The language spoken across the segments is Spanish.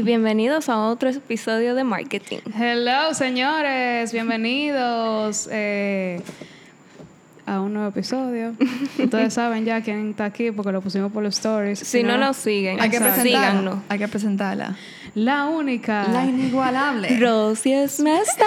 Y bienvenidos a otro episodio de Marketing. Hello, señores. Bienvenidos eh, a un nuevo episodio. Ustedes saben ya quién está aquí porque lo pusimos por los stories. Si no nos siguen, Hay que presentarla. síganos. Hay que presentarla. La única. La inigualable. Rosy Smester.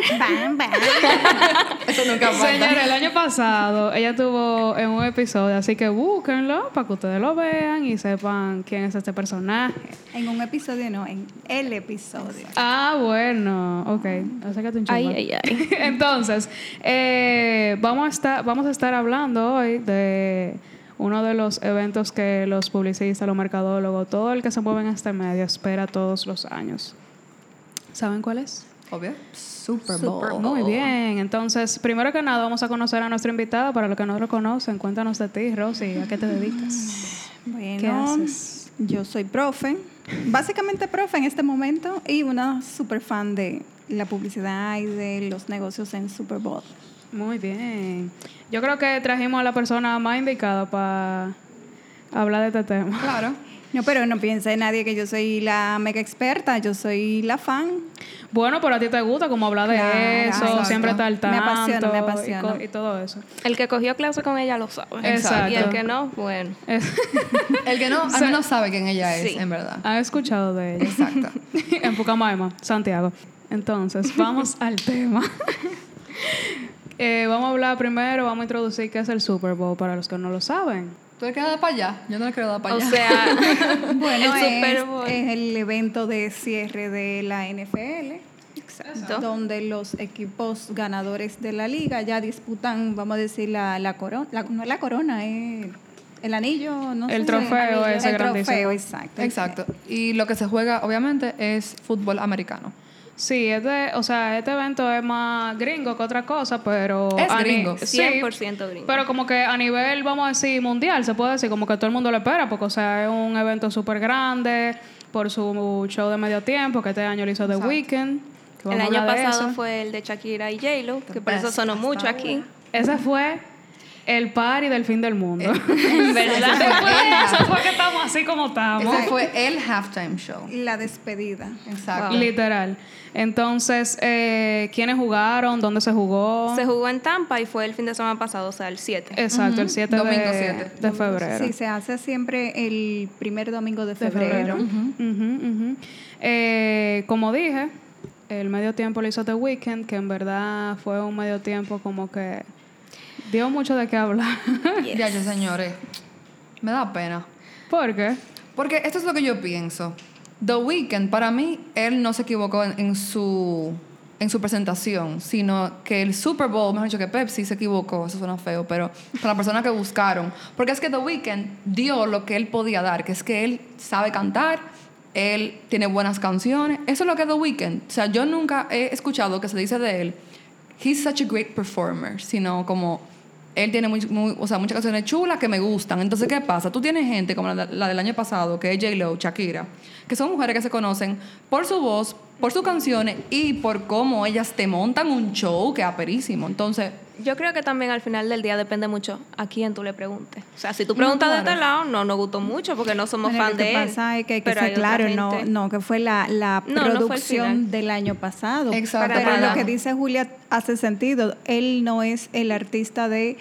Eso nunca falta. Señores, el año pasado ella estuvo en un episodio, así que búsquenlo para que ustedes lo vean y sepan quién es este personaje. En un episodio, no, en el episodio. Ah, bueno, ok. Acércate un Ay, ay, ay. Entonces, eh, vamos, a estar, vamos a estar hablando hoy de uno de los eventos que los publicistas, los mercadólogos, todo el que se mueve en este medio espera todos los años. ¿Saben cuál es? Obvio. Super Bowl. Super Bowl. Muy bien, entonces, primero que nada, vamos a conocer a nuestra invitada. Para los que no lo conocen, cuéntanos de ti, Rosy, ¿a qué te dedicas? Bueno, ¿Qué haces? yo soy profe, básicamente profe en este momento y una super fan de la publicidad y de los negocios en Super Bowl. Muy bien. Yo creo que trajimos a la persona más indicada para hablar de este tema. Claro. No, pero no piense nadie que yo soy la mega experta, yo soy la fan. Bueno, pero a ti te gusta como hablar de Claro, eso, exacto. siempre estar al Me tanto apasiona, me apasiona. Y, todo eso. El que cogió clase con ella lo sabe. Exacto. Y el que no, bueno. Es- El que no, al menos sabe quién ella es, Sí. en verdad. ¿Han escuchado de ella? Exacto. en Pucamaima, Santiago. Entonces, vamos al tema. Eh, vamos a hablar primero, vamos a introducir qué es el Super Bowl para los que no lo saben. ¿Tú le quieres dar para allá? Yo no le quiero dar para O allá. sea, Bueno, el Super es, Bowl. es el evento de cierre de la NFL. Exacto. Donde los equipos ganadores de la liga ya disputan, vamos a decir, la, la corona. no es la corona, es el anillo, no El sé. trofeo el ese grandísimo. trofeo, exacto. Exacto. Y lo que se juega, obviamente, es fútbol americano. Sí, este, o sea, este evento es más gringo que otra cosa, pero... Es gringo. sí, 100% gringo. Pero como que a nivel, vamos a decir, mundial, se puede decir, como que todo el mundo lo espera, porque, o sea, es un evento súper grande por su show de medio tiempo, que este año lo hizo The Exacto. Weeknd. que el año pasado fue el de Shakira y J-Lo, que por eso sonó mucho aquí. Ese fue el party del fin del mundo. ¿Verdad? Después de eso fue que estamos así como estamos. Ese fue el halftime show. La despedida. Exacto. Literal. Entonces, eh, ¿quiénes jugaron? ¿Dónde se jugó? Se jugó en Tampa y fue el fin de semana pasado, o sea, el 7. Exacto, el 7 Domingo de, siete. de febrero. Sí, se hace siempre el primer domingo de de febrero. Eh, como dije, el medio tiempo lo hizo The Weeknd, que en verdad fue un medio tiempo como que dio mucho de qué hablar. Ya, ya, señores. Me da pena. ¿Por qué? Porque esto es lo que yo pienso. The Weeknd, para mí, él no se equivocó en, en su en su presentación, sino que el Super Bowl, mejor dicho que Pepsi se equivocó, eso suena feo, pero para la persona que buscaron, porque es que The Weeknd dio lo que él podía dar, que es que él sabe cantar, él tiene buenas canciones, eso es lo que es The Weeknd. O sea, yo nunca he escuchado que se dice de él, he's such a great performer, sino como él tiene muy, muy- o sea, muchas canciones chulas que me gustan. Entonces, ¿qué pasa? Tú tienes gente como la, del año pasado, que es J-Lo, Shakira, que son mujeres que se conocen por su voz, por sus canciones y por cómo ellas te montan un show que es aperísimo. Entonces, Yo creo que también al final del día depende mucho a quién tú le preguntes. O sea, si tú preguntas de claro. este lado, no nos gustó mucho porque no somos Bueno, fan lo que de él. pasa es que hay que ser claro, no, no, que fue la, la No, no fue producción del año pasado. Exacto. Pero lo que dice Julia hace sentido. Él no es el artista de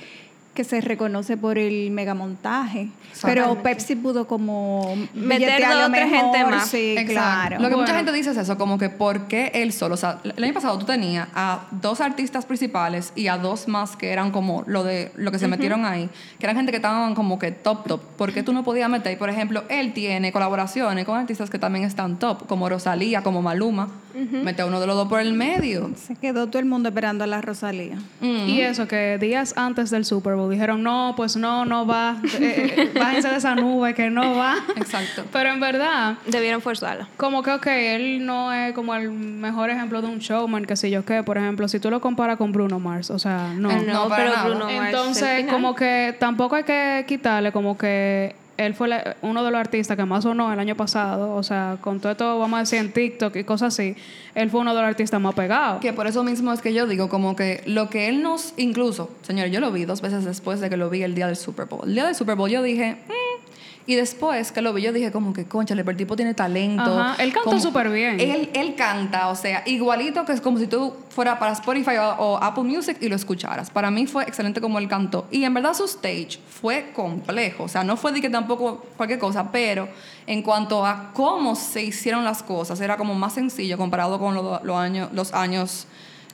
que se reconoce por el megamontaje. Pero. Pepsi pudo como Meter billetearlo dos o tres mejor, gente más. Sí, Exacto. claro. Lo que mucha gente dice es eso, como que ¿por qué él solo? O sea, el año pasado tú tenías a dos artistas principales y a dos más que eran como lo de lo que se metieron ahí, que eran gente que estaban como que top top. ¿Por qué tú no podías meter? Y, por ejemplo, él tiene colaboraciones con artistas que también están top, como Rosalía, como Maluma. Mete a uno de los dos por el medio. Se quedó todo el mundo esperando a la Rosalía. Mm. Y eso, que días antes del Super Bowl dijeron, no, pues no, no va, eh, eh, bájense de esa nube, que no va. Exacto. Pero en verdad, Debieron forzarla. como que, ok, él no es como el mejor ejemplo de un showman, que sé yo qué, por ejemplo, si tú lo comparas con Bruno Mars, o sea, no. No, pero nada. Bruno Mars, Entonces, como que tampoco hay que quitarle como que él fue la- uno de los artistas que más sonó el año pasado, o sea, con todo esto, vamos a decir, en TikTok y cosas así, él fue uno de los artistas más pegados. Que por eso mismo es que yo digo como que lo que él nos, incluso, señores, yo lo vi dos veces después de que lo vi el día del Super Bowl. El día del Super Bowl yo dije, "Mm, Y después que lo vi, yo dije como que, concha, el tipo tiene talento. Ajá, él canta súper bien. Él, él canta, o sea, igualito que es como si tú fuera para Spotify o, o Apple Music y lo escucharas. Para mí fue excelente como él cantó. Y en verdad su stage fue complejo. O sea, no fue de que tampoco cualquier cosa, pero en cuanto a cómo se hicieron las cosas, era como más sencillo comparado con lo- lo años, los años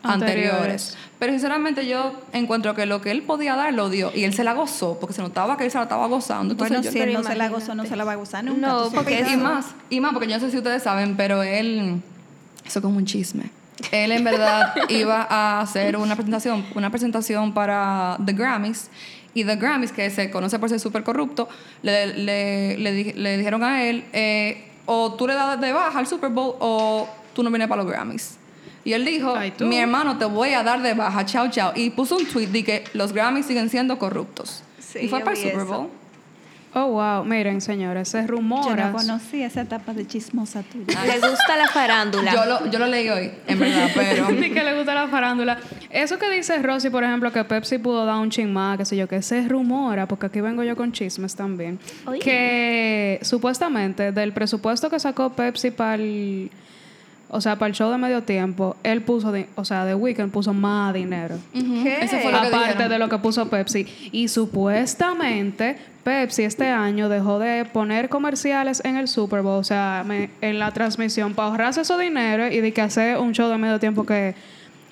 Anteriores. anteriores. Pero sinceramente yo encuentro que lo que él podía dar lo dio. Y él se la gozó, porque se notaba que él se la estaba gozando. Entonces Bueno, yo- si él no se la gozó, no se la va a gozar nunca. No, porque y más, y más, porque yo no sé si ustedes saben, pero él, eso es como un chisme. Él en verdad iba a hacer una presentación, una presentación para The Grammys. Y The Grammys, que se conoce por ser súper corrupto, le, le, le, di- le dijeron a él, eh, o tú le das de baja al Super Bowl o tú no vienes para los Grammys. Y él dijo, Ay, mi hermano, te voy a dar de baja, chao, chao. Y puso un tweet de que los Grammys siguen siendo corruptos. Sí, y fue yo para el Super eso. Bowl. Oh, wow. Miren, señores, se Yo rumora. no conocí esa etapa de chismosa tuya. Le gusta la farándula. Yo lo, yo lo leí hoy, en verdad, pero... Sí, que le gusta la farándula. Eso que dice Rosy, por ejemplo, que Pepsi pudo dar un ching más, qué sé yo, que se rumora, porque aquí vengo yo con chismes también, Oye. que supuestamente del presupuesto que sacó Pepsi para el, o sea, para el show de medio tiempo, él puso, o sea, The Weeknd puso más dinero. ¿Qué? Eso fue lo Aparte de lo que puso Pepsi. Y supuestamente Pepsi este año dejó de poner comerciales en el Super Bowl, o sea, me- en la transmisión, para ahorrarse ese dinero y de que hacer un show de medio tiempo que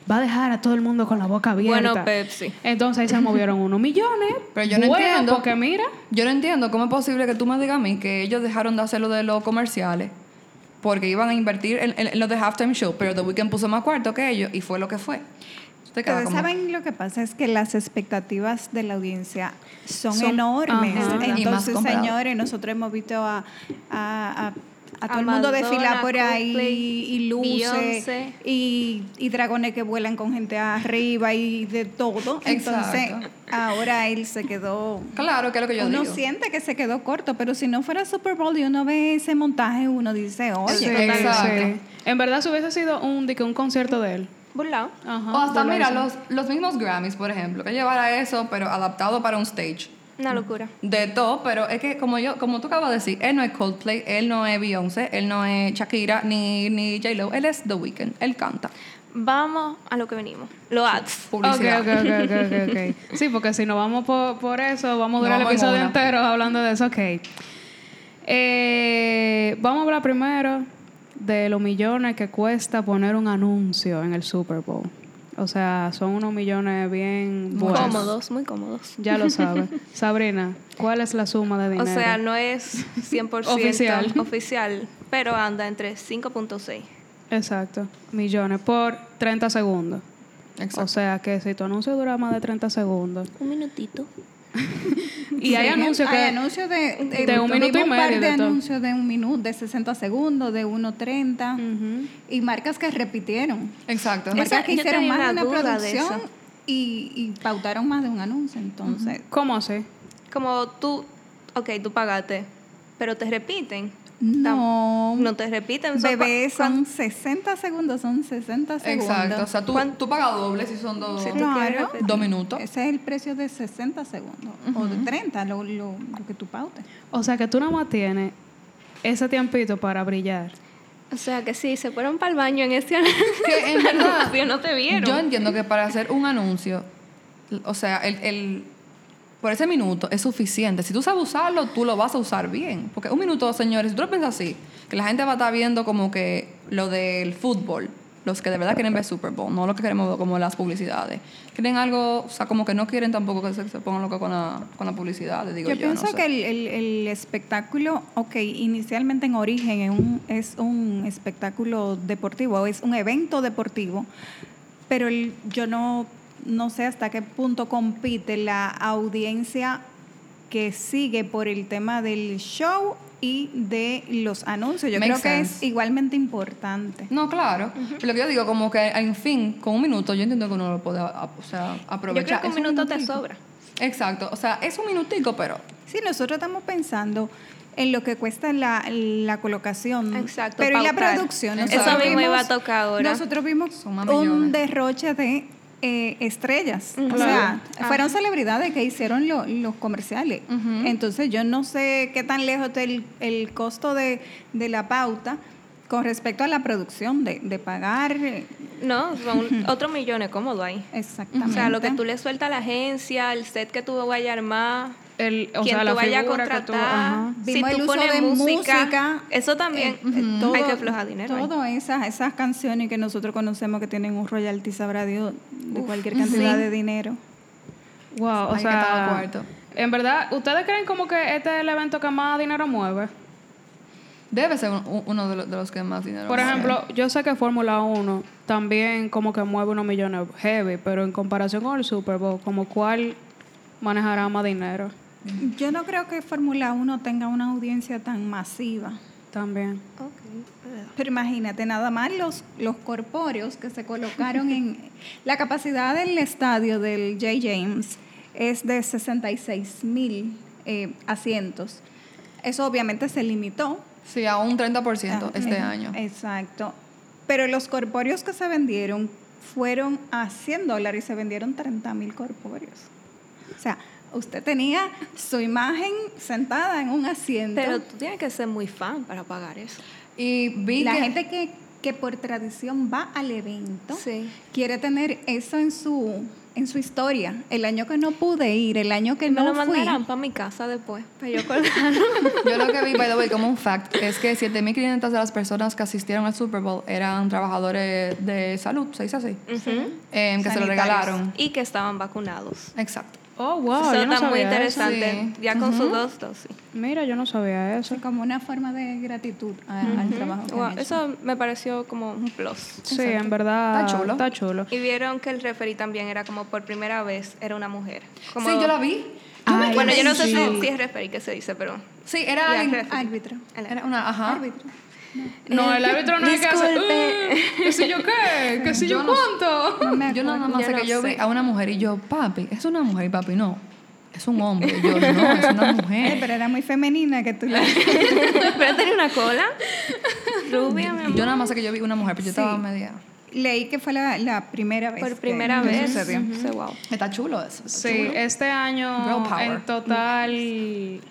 va a dejar a todo el mundo con la boca abierta. Bueno, Pepsi. Entonces ahí se movieron unos millones. Pero yo no Bueno, entiendo. Porque mira, Yo no entiendo cómo es posible que tú me digas a mí que ellos dejaron de hacer lo de los comerciales porque iban a invertir en, en- en lo de halftime show, pero The Weeknd puso más cuarto que ellos y fue lo que fue. Como- saben lo que pasa es que las expectativas de la audiencia son, Son- enormes. Entonces, señores, nosotros hemos visto a, a, a- a todo A el mundo Madonna, desfilar por ahí Coldplay, y luces y, y dragones que vuelan con gente arriba y de todo. Entonces, ahora él se quedó Claro, que es lo que yo uno digo. siente que se quedó corto, pero si no fuera Super Bowl y uno ve ese montaje, uno dice, oye, sí, exacto. sí. en verdad si hubiese sido un, de que un concierto de él. Burlao. Ajá, o hasta, mira, los, los mismos Grammys, por ejemplo, que llevara eso, pero adaptado para un stage. Una locura. De todo, pero es que como yo, como tú acabas de decir, él no es Coldplay, él no es Beyoncé, él no es Shakira ni, ni J-Lo, él es The Weeknd, él canta. Vamos a lo que venimos. Los ads. Ok, Publicidad. ok, ok, ok, ok, ok. Sí, porque si no vamos por, por eso, vamos a durar No el episodio entero hablando de eso. Ok. Eh, vamos a hablar primero de los millones que cuesta poner un anuncio en el Super Bowl. O sea, son unos millones bien buenos. Cómodos, muy cómodos. Ya lo sabes. Sabrina, ¿cuál es la suma de O dinero? sea, no es 100% Oficial. oficial, pero anda entre 5.6. Exacto. Millones por 30 segundos. Exacto. O sea, que si tu anuncio dura más de 30 segundos. Un minutito. Y hay Sí, anuncios que... hay anuncios de, de un minuto y un par medio de de todo. anuncios de un minuto, de 60 segundos, de 1.30 Ujú. y marcas que repitieron. Exacto. Marcas Esa- que hicieron más de una de producción y, y pautaron más de un anuncio. Entonces, ¿Cómo así? Como tú, ok, tú pagaste, pero te repiten. No, No te repiten. son bebé, son 60 segundos, son 60 segundos. Exacto. O sea, tú, ¿Cuán- tú pagas doble si son dos, Si Claro. dos minutos. Ese es el precio de 60 segundos o de 30, lo, lo, lo que tú pautes. O sea, que tú nada más tienes ese tiempito para brillar. O sea que sí, se fueron para el baño en ese anuncio. Que en verdad, no te vieron. yo entiendo que para hacer un anuncio, o sea, el, el- por ese minuto es suficiente. Si tú sabes usarlo, tú lo vas a usar bien. Porque un minuto, señores, si tú lo piensas así, que la gente va a estar viendo como que lo del fútbol, los que de verdad quieren ver Super Bowl, no lo que queremos ver como las publicidades. Quieren algo, o sea, como que no quieren tampoco que se, se pongan locos con la, con la publicidad, digo yo. Yo pienso no sé. que el, el- el espectáculo, ok, inicialmente en origen es un, es un espectáculo deportivo, es un evento deportivo, pero el- yo no, no sé hasta qué punto compite la audiencia que sigue por el tema del show y de los anuncios. Yo creo que es igualmente importante. No, claro. Pero Lo que yo digo, como que en fin, con un minuto, yo entiendo que uno lo puede o sea, Yo aprovechar. creo que un minuto te sobra. Exacto. O sea, es un minutico, pero Sí, nosotros estamos pensando en lo que cuesta la, la colocación. Exacto, Pero y la pautar. producción. Eso Nosotros mismo iba a tocar ahora. Nosotros vimos un millones. derroche de eh, estrellas. O sea, fueron celebridades que hicieron lo- los comerciales. Entonces, yo no sé qué tan lejos está el, el costo de, de la pauta con respecto a la producción, de, de pagar eh, No, son otros millones cómodo ahí. exactamente. O sea, lo que tú le sueltas a la agencia, el set que tú vayas a armar, El, o quien sea, la tú vayas a tú- contratar. ajá. Si tú el uso pones de música, música, eso también Eh, eh, todo- hay que aflojar dinero. Todas esas, esas canciones que nosotros conocemos que tienen un royalty, sabrá Dios, de Uf, cualquier cantidad sí. de dinero. Wow, o estar sea, cuarto. en verdad, ¿ustedes creen como que este es el evento que más dinero mueve? Debe ser un- uno de los, de los que más dinero Por mueve. ejemplo, yo sé que Fórmula 1 también como que mueve unos millones heavy, pero en comparación con el Super Bowl, como cuál manejará más dinero Yo no creo que Fórmula 1 tenga una audiencia tan masiva. también. Ok. Pero imagínate, nada más los, los corpóreos que se colocaron en... La capacidad del estadio del J. James es de 66 mil eh, asientos. Eso obviamente se limitó. Sí, a un 30% Ah, este eh, año. Exacto. Pero los corpóreos que se vendieron fueron a 100 dólares y se vendieron 30 mil corpóreos. O sea, usted tenía su imagen sentada en un asiento. Pero tú tienes que ser muy fan para pagar eso. Y vi la que gente que, que por tradición va al evento Sí. quiere tener eso en su en su historia. El año que no pude ir, el año que me no lo fui. mandarán para mi casa después, para yo yo lo que vi, by the way, como un fact, es que 7.500 de las personas que asistieron al Super Bowl eran trabajadores de salud, ¿se dice así? Em, que se lo regalaron. Y que estaban vacunados. Exacto. Oh, wow, eso yo no está muy sabía eso. interesante. Sí. Ya con sus dos dosis. Mira, yo no sabía eso. como una forma de gratitud a- al trabajo que Wow, han hecho. eso me pareció como un plus. Sí, en verdad Está chulo. Está chulo. Y vieron que el referee también era como por primera vez, era una mujer. Como- Sí, yo la vi. Ay, bueno, yo no sé sí. si, si es referee que se dice, pero... Sí, era árbitro. Era una, ajá. Árbitro. No, el árbitro no es que hace. "Uh, ¿Qué sé yo qué? ¿Qué sé yo, Yo no- cuánto? No me Yo nada más Yo sé no que yo vi a una mujer y yo, papi, es una mujer y papi, no. Es un hombre. Y yo, no, es una Eh, mujer. pero era muy femenina que tú la... pero tenía una cola rubia, mi amor. Yo nada más sé que yo vi una mujer, pero yo Sí. estaba media. Leí que fue la, la primera vez. Por primera que vez. sucedió. Wow. Está chulo eso. está Sí, chulo. este año Girl power. en total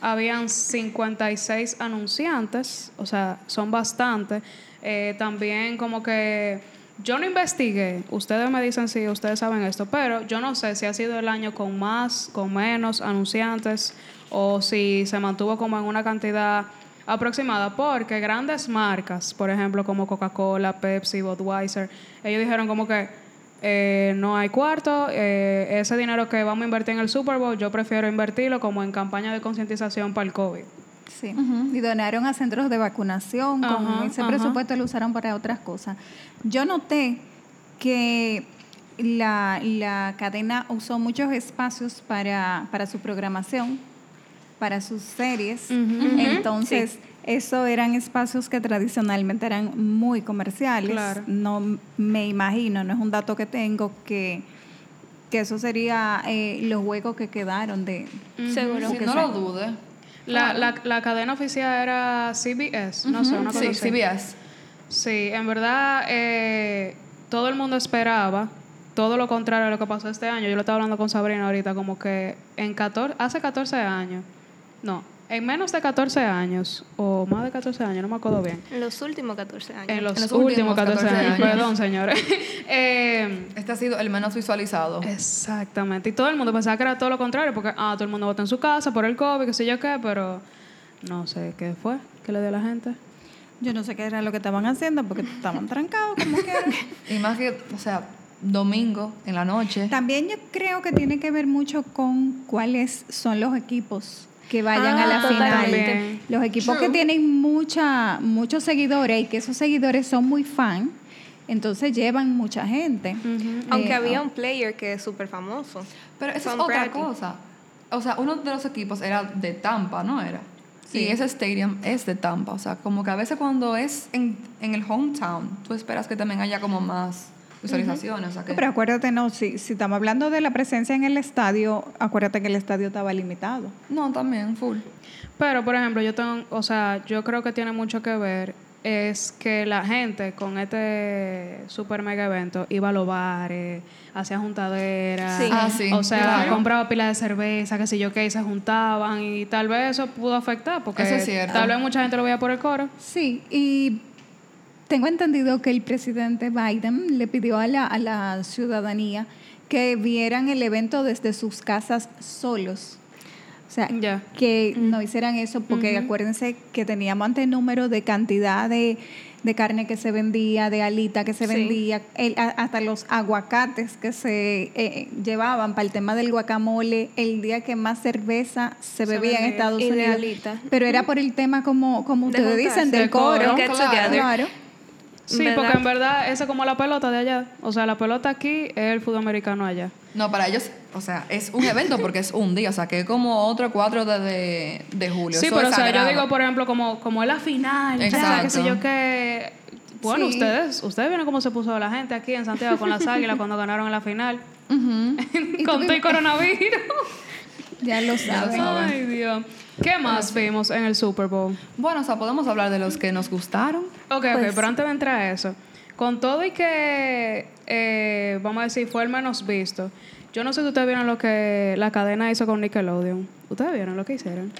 habían 56 anunciantes, o sea, son bastantes. Eh, también como que yo no investigué, ustedes me dicen si ustedes saben esto, pero yo no sé si ha sido el año con más, con menos anunciantes o si se mantuvo como en una cantidad aproximada, porque grandes marcas, por ejemplo, como Coca-Cola, Pepsi, Budweiser, ellos dijeron como que eh, no hay cuarto, eh, ese dinero que vamos a invertir en el Super Bowl, yo prefiero invertirlo como en campaña de concientización para el COVID. Sí. Y donaron a centros de vacunación. Con Ajá, ese presupuesto lo usaron para otras cosas. Yo noté que la, la cadena usó muchos espacios para, para su programación, para sus series. Entonces, eso eran espacios que tradicionalmente eran muy comerciales. Claro. No me imagino, no es un dato que tengo, que, que eso sería eh, los huecos que quedaron de... Seguro. Sí, que no sea. lo dude. La, la, la cadena oficial era CBS, no sé, una cosa Sí, así. CBS. Sí, en verdad eh, todo el mundo esperaba todo lo contrario a lo que pasó este año. Yo lo estaba hablando con Sabrina ahorita, como que en 14, hace 14 años, no, en menos de 14 años, o más de 14 años, no me acuerdo bien. En los últimos 14 años. En los, los últimos, últimos 14, 14 años, años. perdón, señores. Eh, Este ha sido el menos visualizado. exactamente. Y todo el mundo pensaba que era todo lo contrario, porque ah, todo el mundo vota en su casa por el COVID, qué sé yo qué, pero no sé qué fue, qué le dio a la gente. Yo no sé qué era lo que estaban haciendo porque estaban trancados como quieran. Y más que, o sea, domingo en la noche. También yo creo que tiene que ver mucho con cuáles son los equipos que vayan Ah, a la final. Los equipos True. que tienen mucha, muchos seguidores y que esos seguidores son muy fan, entonces llevan mucha gente. Aunque Eh, había ah, un player que es súper famoso. Pero esa es otra Brady. cosa. O sea, uno de los equipos era de Tampa, ¿no era? Sí. Y ese stadium es de Tampa. O sea, como que a veces cuando es en, en el hometown, tú esperas que también haya como más visualizaciones. O sea, que Pero acuérdate, no, si, si estamos hablando de la presencia en el estadio, acuérdate que el estadio estaba limitado. No, también, full. Pero, por ejemplo, yo tengo, o sea, yo creo que tiene mucho que ver es que la gente con este super mega evento iba a los bares, hacía juntaderas, Sí. Ah, sí, o sea, claro. compraba pilas de cerveza, que sé yo qué, y se juntaban y tal vez eso pudo afectar porque Eso es cierto. tal vez mucha gente lo veía por el coro. Sí, y tengo entendido que el presidente Biden le pidió a la, a la ciudadanía que vieran el evento desde sus casas solos. O sea, que no hicieran eso porque acuérdense que teníamos ante número de cantidad de, de carne que se vendía, de alita que se Sí. vendía, el- a- hasta los aguacates que se eh, llevaban para el tema del guacamole, el día que más cerveza se, Se bebía en. Estados Unidos. alita. Pero era por el tema como, como De ustedes dicen, del coro. Claro. Sí, ¿Verdad? porque en verdad eso es como la pelota de allá. O sea, la pelota aquí es el fútbol americano allá. No, para ellos, o sea, es un evento porque es un día, o sea, que es como otro 4 de, de, de julio. Sí, Eso pero o sea, yo digo, por ejemplo, como, como es la final, ya, qué sé yo que... Bueno, Sí. ustedes, ustedes vieron cómo se puso la gente aquí en Santiago con las águilas cuando ganaron en la final. Ujú. con todo el coronavirus. Ya lo saben. Ay, Dios. ¿Qué más vimos en el Super Bowl? Bueno, o sea, podemos hablar de los que nos gustaron. Ok, ok, Pues- pero antes de entrar a eso, con todo y que, eh, vamos a decir, fue el menos visto, yo no sé si ustedes vieron lo que la cadena hizo con Nickelodeon. ¿Ustedes vieron lo que hicieron?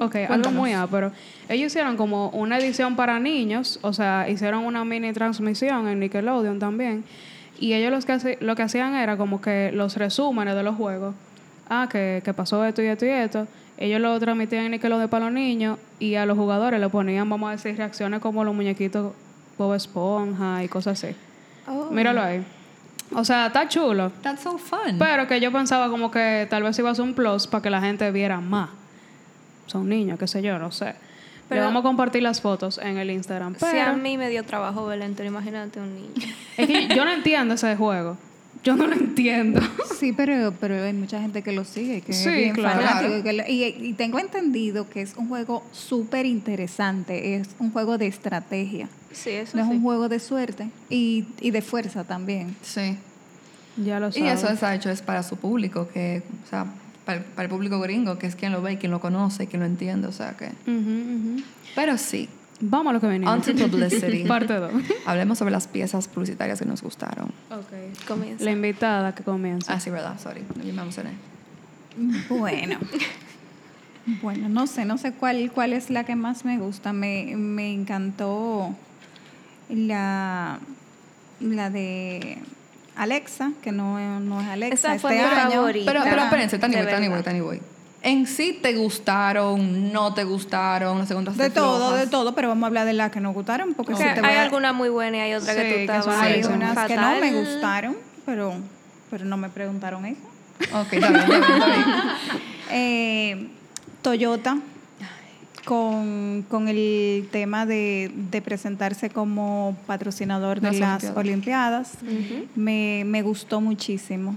Ok, algo muy pero Ellos hicieron como una edición para niños, o sea, hicieron una mini transmisión en Nickelodeon también. Y ellos los que lo que hacían era como que los resúmenes de los juegos. Ah, que, que pasó esto y esto y esto. Ellos lo transmitían en Nickelodeon para los niños y a los jugadores le ponían, vamos a decir, reacciones como los muñequitos Bob Esponja y cosas así. Oh. Míralo ahí. O sea, está chulo. That's so fun. Pero que yo pensaba como que tal vez iba a ser un plus para que la gente viera más. Son niños, qué sé yo, no sé. Pero- Le vamos a compartir las fotos en el Instagram. Pero Si a mí me dio trabajo entero, imagínate un niño. es que yo no entiendo ese juego. Yo no lo entiendo. Sí, pero, pero hay mucha gente que lo sigue, que Sí, es bien claro. fanático, y que lo- y, y tengo entendido que es un juego súper interesante, es un juego de estrategia, Sí, eso no es un juego de suerte y, y de fuerza también. sí. Ya lo Y sabes. eso está hecho es para su público, que, o sea, para, el- para el público gringo, que es quien lo ve, y quien lo conoce, y quien lo entiende, o sea que... Ujú, ujú. Pero sí, Vamos a lo que venimos. on to publicity. Parte 2. Hablemos sobre las piezas publicitarias que nos gustaron. ok. Comienza. La invitada que comienza. Ah, sí, verdad, sorry, yo me emocioné. Bueno. Bueno, no sé, no sé cuál, cuál es la que más me gusta. Me, me encantó la, la de Alexa, que no, no es Alexa. Esa fue este mi año. favorita. Pero, pero espérense, Tani de Boy, Tani Boy, verdad. En sí te gustaron, no te gustaron, las segundas De todo, de todo, pero vamos a hablar de las que nos gustaron, porque O si sea, te voy hay a- alguna muy buena y hay otra Sí, que tú estabas hay unas que no me gustaron, pero, pero no me preguntaron eso. Ok, está bien, está. Eh, Toyota con, con el tema de, de presentarse como patrocinador de Las las Olimpiadas. me, me gustó muchísimo.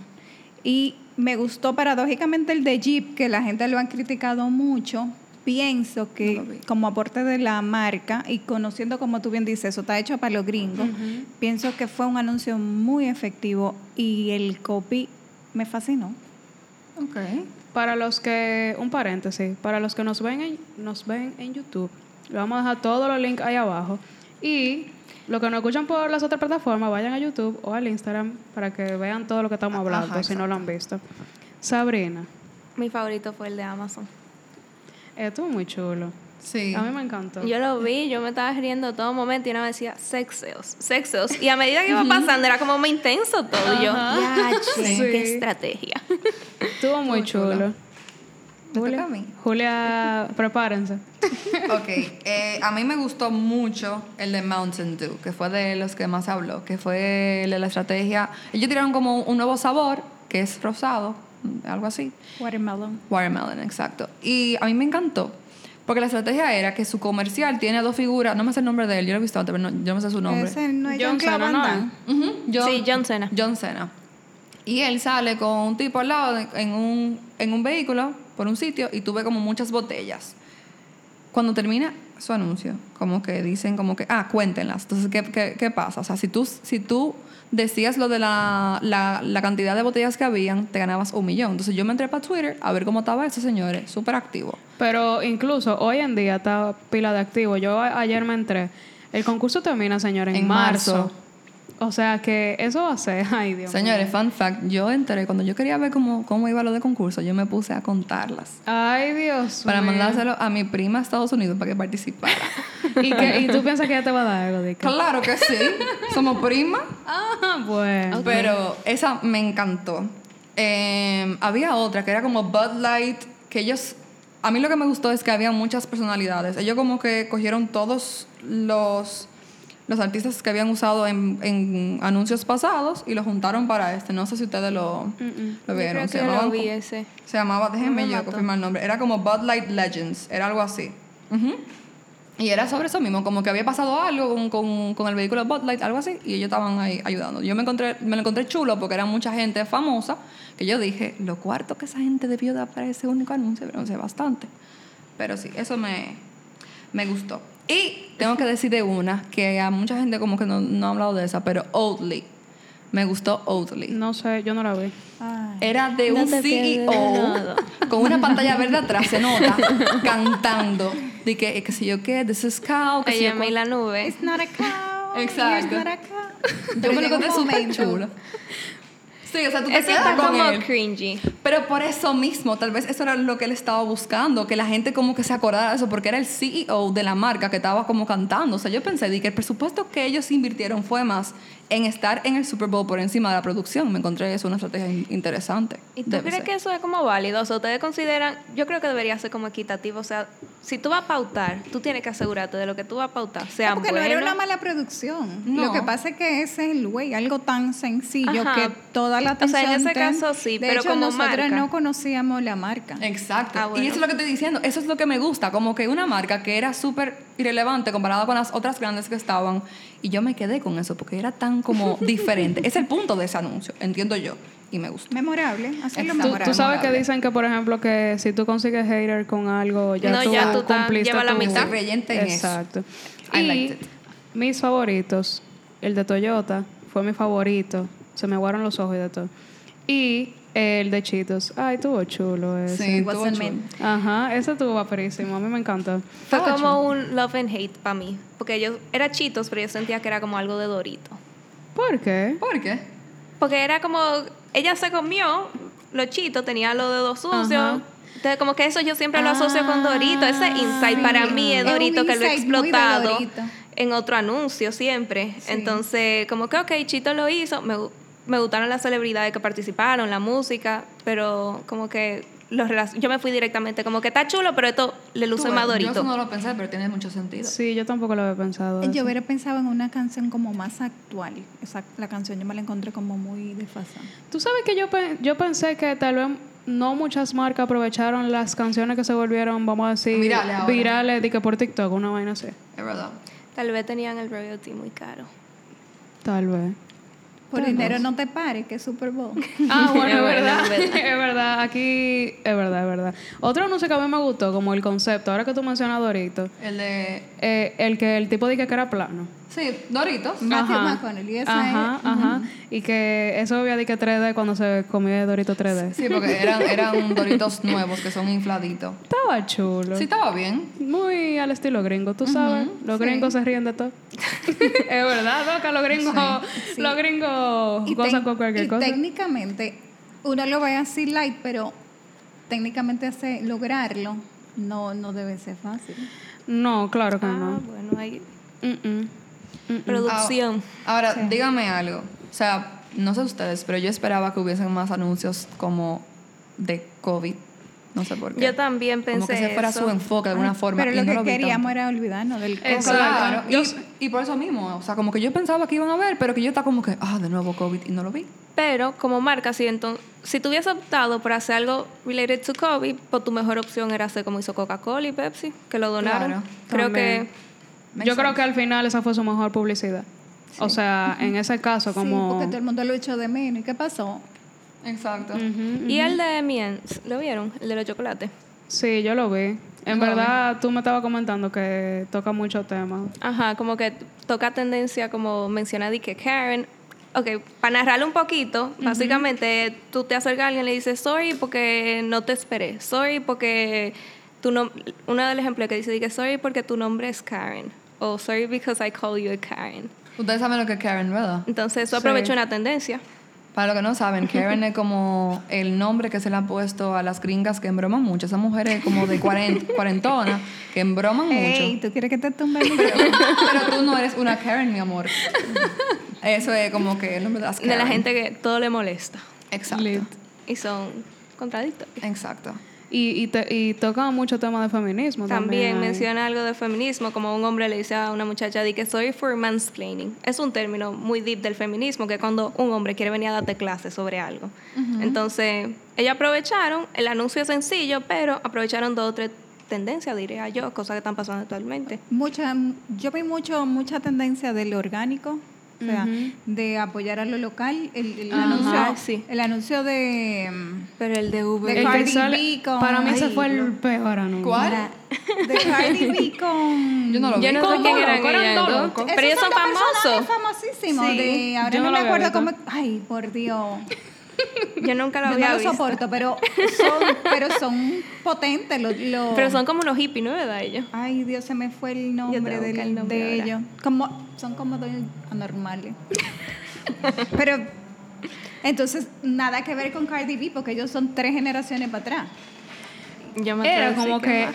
Y me gustó paradójicamente el de Jeep, que la gente lo han criticado mucho. Pienso que como aporte de la marca y conociendo como tú bien dices, eso está hecho para los gringos, pienso que fue un anuncio muy efectivo y el copy me fascinó. Ok. Para los que, un paréntesis, para los que nos ven en, nos ven en YouTube, le vamos a dejar todos los links ahí abajo. Y los que nos escuchan por las otras plataformas, vayan a YouTube o al Instagram para que vean todo lo que estamos Ajá, hablando, si no lo han visto. Sabrina, Mi favorito fue el de Amazon. estuvo muy chulo. Sí. A mí me encantó. Yo lo vi, yo me estaba riendo todo momento y una vez decía sexeos, sexeos. Y a medida que iba pasando era como más intenso todo. Y yo, ya, che, Sí. qué estrategia. Estuvo muy Muy chulo. chulo. Julia, toca a mí. Julia, prepárense. Ok, eh, a mí me gustó mucho el de Mountain Dew, que fue de los que más habló, que fue el de la estrategia. Ellos tiraron como un nuevo sabor, que es rosado, algo así. Watermelon. Watermelon, exacto. Y a mí me encantó, porque la estrategia era que su comercial tiene dos figuras, no me sé el nombre de él, yo lo he visto antes, pero no, yo no me sé su nombre. Ese no es John John Cena, Clavan ¿no Dan. Ujú, John- Sí, John Cena. John Cena. Y él sale con un tipo al lado de- en, un, en un vehículo por un sitio y tú ves como muchas botellas. Cuando termina su anuncio, como que dicen como que, ah, cuéntenlas. Entonces, ¿qué, qué, qué pasa? O sea, si tú, si tú decías lo de la, la, la cantidad de botellas que habían, te ganabas un millón. Entonces yo me entré para Twitter a ver cómo estaba eso, señores. Súper activo. Pero incluso hoy en día está pila de activo. Yo ayer me entré. El concurso termina, señores, en, En marzo. marzo. O sea que eso va a ser, ay Dios Señores, mío. fun fact, yo enteré, cuando yo quería ver cómo, cómo iba lo de concurso, yo me puse a contarlas. Ay Dios Para mío. mandárselo a mi prima a Estados Unidos para que participara. ¿Y, qué- y tú piensas que ella te va a dar algo de que- claro que sí, somos primas. Ah, bueno. Pero esa me encantó. Eh, había otra que era como Bud Light, que ellos... A mí lo que me gustó es que había muchas personalidades. Ellos como que cogieron todos los, los artistas que habían usado en, en anuncios pasados y los juntaron para este. No sé si ustedes lo, lo Yo vieron. creo Se que llamaban lo vi ese. se llamaba, déjenme me yo confirmar el nombre. Era como Bud Light Legends, era algo así. Ujú. Y era sobre eso mismo, como que había pasado algo con, con, con el vehículo Bud Light, algo así, y ellos estaban ahí ayudando. Yo me encontré, me lo encontré chulo porque era mucha gente famosa, que yo dije, lo cuarto que esa gente debió dar para ese único anuncio, pero no sé, bastante. Pero sí, eso me, me gustó. Y tengo que decir de una, que a mucha gente como que no, no ha hablado de esa, pero Oatly. Me gustó Oatly. No sé, yo no la vi. Ay. Era de No un CEO con una pantalla verde atrás, se nota, cantando. De que, que si yo qué, this is cow, que Ella y la nube. It's not a cow. Exacto. It's not a cow. Yo me lo encontré súper chulo. Sí, o sea, tú te Eso quedas está con como él. cringy. Pero por eso mismo, tal vez eso era lo que él estaba buscando, que la gente como que se acordara de eso, porque era el CEO de la marca que estaba como cantando. O sea, yo pensé de que el presupuesto que ellos invirtieron fue más en estar en el Super Bowl por encima de la producción. Me encontré eso una estrategia in- interesante. ¿Y tú Debe crees ser. que eso es como válido? O sea, ustedes consideran, yo creo que debería ser como equitativo. O sea, si tú vas a pautar, tú tienes que asegurarte de lo que tú vas a pautar, sea No, porque bueno. no era una mala producción. No. Lo que pasa es que ese es el güey, algo tan sencillo Ajá. que toda la O sea, en atención. ese ten- caso sí, de pero hecho, como nosotros marca. no conocíamos la marca. Exacto. Ah, bueno. Y eso es lo que estoy diciendo. Eso es lo que me gusta. Como que una marca que era súper irrelevante comparada con las otras grandes que estaban. Y yo me quedé con eso porque era tan como diferente. Es el punto de ese anuncio, entiendo yo. Y me gusta. Memorable, hacerlo memorable. tú sabes que dicen que, por ejemplo, que si tú consigues hater con algo, ya No, tú ya tú cumpliste lleva la mitad. Creyente en eso. Exacto. I y liked it. mis favoritos, el de Toyota fue mi favorito. Se me aguaron los ojos y de todo. Y el de Cheetos. Ay, estuvo chulo ese. Sí, estuvo chulo. Ajá, ese estuvo vaperísimo. A mí me encantó. Fue como un love and hate para mí. Porque yo era chitos, pero yo sentía que era como algo de Dorito. ¿Por qué? ¿Por qué? Porque era como, ella se comió los chitos, tenía los dedos sucios. Ajá. Entonces, como que eso yo siempre lo asocio con Dorito. Ese insight sí. para mí es Dorito que lo he explotado en otro anuncio siempre. Entonces, como que, ok, Chito lo hizo. Me, me gustaron las celebridades que participaron, la música, pero como que los yo me fui directamente, como que está chulo, pero esto le luce más Yo eso Dorito. no lo pensé, pero tiene mucho sentido. Sí, yo tampoco lo había pensado. Yo eso. hubiera pensado en una canción como más actual. Esa, la canción yo me la encontré como muy desfasada. Tú sabes que yo, pe- yo pensé que tal vez no muchas marcas aprovecharon las canciones que se volvieron, vamos a decir, Virales virales de que por TikTok, una vaina así. Es verdad. Tal vez tenían el royalty muy caro. Tal vez. Por dinero no te pares, que es Super Bowl. Ah, bueno, verdad. es verdad. Es verdad. Aquí es verdad, es verdad. Otro anuncio que a mí me gustó, como el concepto, ahora que tú mencionas Dorito, El de. eh, el que el tipo dije que era plano. Sí, Doritos. Matthew Ajá. McConaughey, esa Ajá, es- ajá. Y que eso había de que 3D cuando se comía Dorito 3D. Sí, porque eran, eran Doritos nuevos que son infladitos. Estaba chulo. Sí, estaba bien. Muy al estilo gringo, tú sabes. Los sí. gringos se ríen de todo. es verdad, loca, los gringos, Sí. los gringos Y, gozan con cualquier y cosa. técnicamente, uno lo ve así light, pero técnicamente hace, lograrlo no, no debe ser fácil. No, claro que Ah, no. bueno, hay Mm, mm. Mm, mm. producción. Ahora, dígame algo. O sea, no sé ustedes, pero yo esperaba que hubiesen más anuncios como de COVID. No sé por qué. Yo también pensé Como que ese fuera eso. su enfoque de alguna Ay, forma. Pero y lo no que lo vi queríamos era olvidarnos del COVID. Exacto. Claro, Yo- y, y por eso mismo, o sea, como que yo pensaba que iban a ver, pero que yo estaba como que, ah, de nuevo COVID, y no lo vi. Pero como marca, si, entonces, si tú hubieses optado por hacer algo related to COVID, pues tu mejor opción era hacer como hizo Coca-Cola y Pepsi, que lo donaron. Claro, Creo también. Makes Yo creo que al final esa fue su mejor publicidad. O sea, en ese caso, Sí, como. porque todo el mundo lo echó de menos. ¿Y qué pasó? Exacto. Y el de Miens, ¿lo vieron? El de los chocolates. Sí, yo lo vi. En verdad, tú me estabas comentando que toca muchos temas. Ajá, como que toca tendencia, como menciona de que Karen. Ok, para narrarle un poquito, básicamente tú te acercas a alguien y le dices, sorry porque no te esperé. Sorry porque tu nom uno del ejemplo que dice, dice, sorry porque tu nombre es Karen. O sorry because I call you a Karen. Ustedes saben lo que es Karen, ¿verdad? Entonces eso Sí. una tendencia. Para los que no saben, Karen es como el nombre que se le ha puesto a las gringas que embroman mucho. Esas mujeres como de cuarent- cuarentona que embroman Ey, mucho. ¿tú quieres que te tumbe el micrófono? Pero tú no eres una Karen, mi amor. Eso es como que el nombre de las De la Karen. gente que todo le molesta. Exacto. Lit. Y son contradictorios. Exacto. Y, y, te- y toca mucho tema de feminismo también. También menciona algo de feminismo, como un hombre le dice a una muchacha, di que soy for mansplaining. Es un término muy deep del feminismo, que es cuando un hombre quiere venir a darte clases sobre algo. Entonces, ellos aprovecharon, el anuncio es sencillo, pero aprovecharon dos o tres tendencias, diría yo, cosas que están pasando actualmente. Mucha, yo vi mucho, mucha tendencia del orgánico, o sea, Ujú. de apoyar a lo local. El, anuncio, Sí. el anuncio de, Pero el de Uber... De Cardi sale- B con- Para mí ese fue el peor anuncio. ¿Cuál? de Cardi B con... Yo no lo vi. Yo no sé ¿Cómo quién eran. Pero ellos Esos son famosos. famosísimos. Sí. de, ahora Yo no, no me acuerdo visto. cómo... Ay, por Dios. Yo nunca lo Yo había no lo visto. soporto, pero son, pero son potentes los... los- Pero son como unos hippies, ¿no es verdad ellos? Ay, Dios, se me fue el nombre, del- el de ahora. ellos. Como, son como dos anormales. Pero, entonces, nada que ver con Cardi B, porque ellos son tres generaciones para atrás. Yo me Era como que.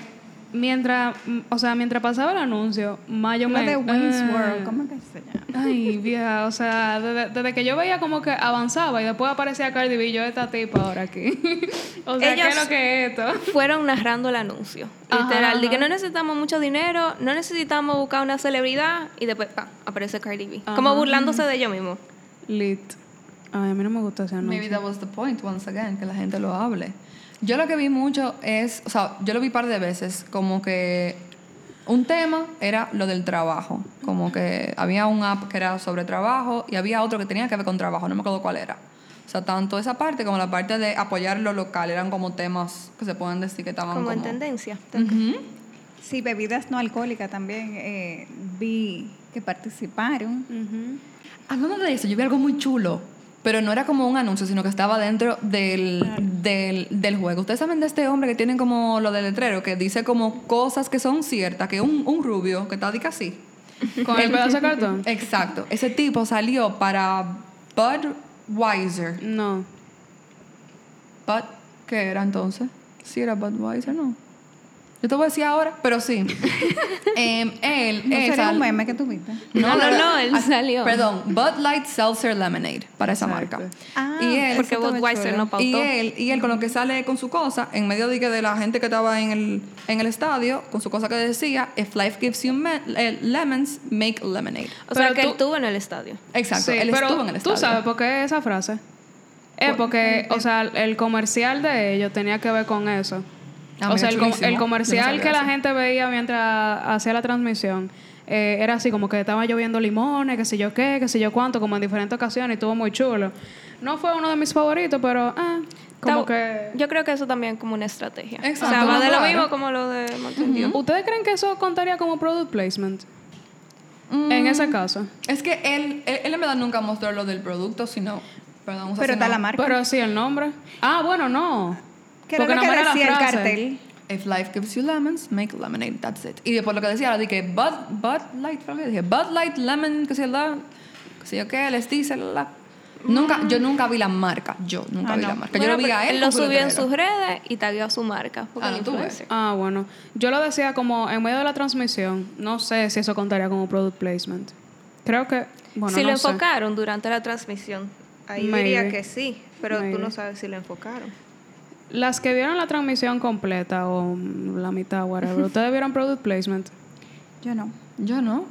Mientras, mm, o sea, mientras pasaba el anuncio, más yo Lo me... de Wayne's eh, World, ¿cómo que se llama? Ay, vieja, o sea, desde, desde que yo veía como que avanzaba y después aparecía Cardi B, yo esta tipa ahora aquí. o sea, ¿qué es lo que es esto? fueron narrando el anuncio. Ajá, Literal, de que no necesitamos mucho dinero, no necesitamos buscar una celebridad y después pa, aparece Cardi B. Ajá. Como burlándose de ellos mismos. Lit. Ay, a mí no me gusta ese anuncio. Maybe that was the point, once again, que la gente lo hable. Yo lo que vi mucho es, o sea, yo lo vi un par de veces, como que un tema era lo del trabajo, como que había un app que era sobre trabajo y había otro que tenía que ver con trabajo, no me acuerdo cuál era. O sea, tanto esa parte como la parte de apoyar lo local eran como temas que se pueden decir que estaban Como como... en tendencia. Ujú. Sí, bebidas no alcohólicas también eh, vi que participaron. Hablando de eso, yo vi algo muy chulo, pero no era como un anuncio, sino que estaba dentro del, del, del juego. Ustedes saben de este hombre que tiene como lo del letrero, que dice como cosas que son ciertas, que un, un rubio que está dica así. Con el pedazo de cartón. Exacto. Ese tipo salió para Budweiser. No. Bud, ¿qué era entonces? Sí era Budweiser, no. Yo te voy a decir ahora, pero sí. Em, él, ¿No él sería sal- un meme que tuviste? No, no, no, él ah, salió. Perdón, Bud Light Seltzer Lemonade para esa Exacto. marca. Ah, y él, Porque Budweiser no pautó. y él, y él con lo que sale con su cosa, en medio de, que de la gente que estaba en el, en el estadio, con su cosa que decía, If life gives you eh, lemons, make lemonade. O sea Pero que tú- él estuvo en el estadio. Exacto, Sí, él pero estuvo en el estadio. tú sabes por qué esa frase. Es Por- porque, o sea, el comercial de ellos tenía que ver con eso. Ah, o sea, el, com- el no comercial que la eso. gente veía mientras hacía la transmisión eh, era así como que estaba lloviendo limones, que sé yo qué, que sé yo cuánto, como en diferentes ocasiones y estuvo muy chulo. No fue uno de mis favoritos, pero ah, como que... Yo creo que eso también es como una estrategia. Exacto, o sea, va de lo mismo como lo de. ¿Ustedes creen que eso contaría como product placement? Mm, En ese caso. Es que él, él, él en verdad nunca mostró lo del producto, sino... Perdón, Pero está la marca. Pero sí, el nombre. Ah, bueno, no. ¿Qué era Porque lo que decía el cartel? If life gives you lemons, make lemonade, that's it. Y después lo que decía que Bud, Bud Light, ¿fue lo que dije? Bud Light Lemon, que sé yo, que sé yo qué, les dice, la, la. Nunca, yo nunca vi la marca, yo nunca Ah, vi no. la marca. Bueno, yo lo vi a él lo subió en sus redes y tagueó a su marca. Porque Ah, es no, tú ves. influencer. Ah, bueno. Yo lo decía como en medio de la transmisión. No sé si eso contaría como product placement. Creo que, bueno, si no lo sé. enfocaron durante la transmisión, ahí Maybe. diría que sí, pero Maybe. tú no sabes si lo enfocaron. Las que vieron la transmisión completa o la mitad, whatever, ¿ustedes vieron product placement? Yo no. Yo no.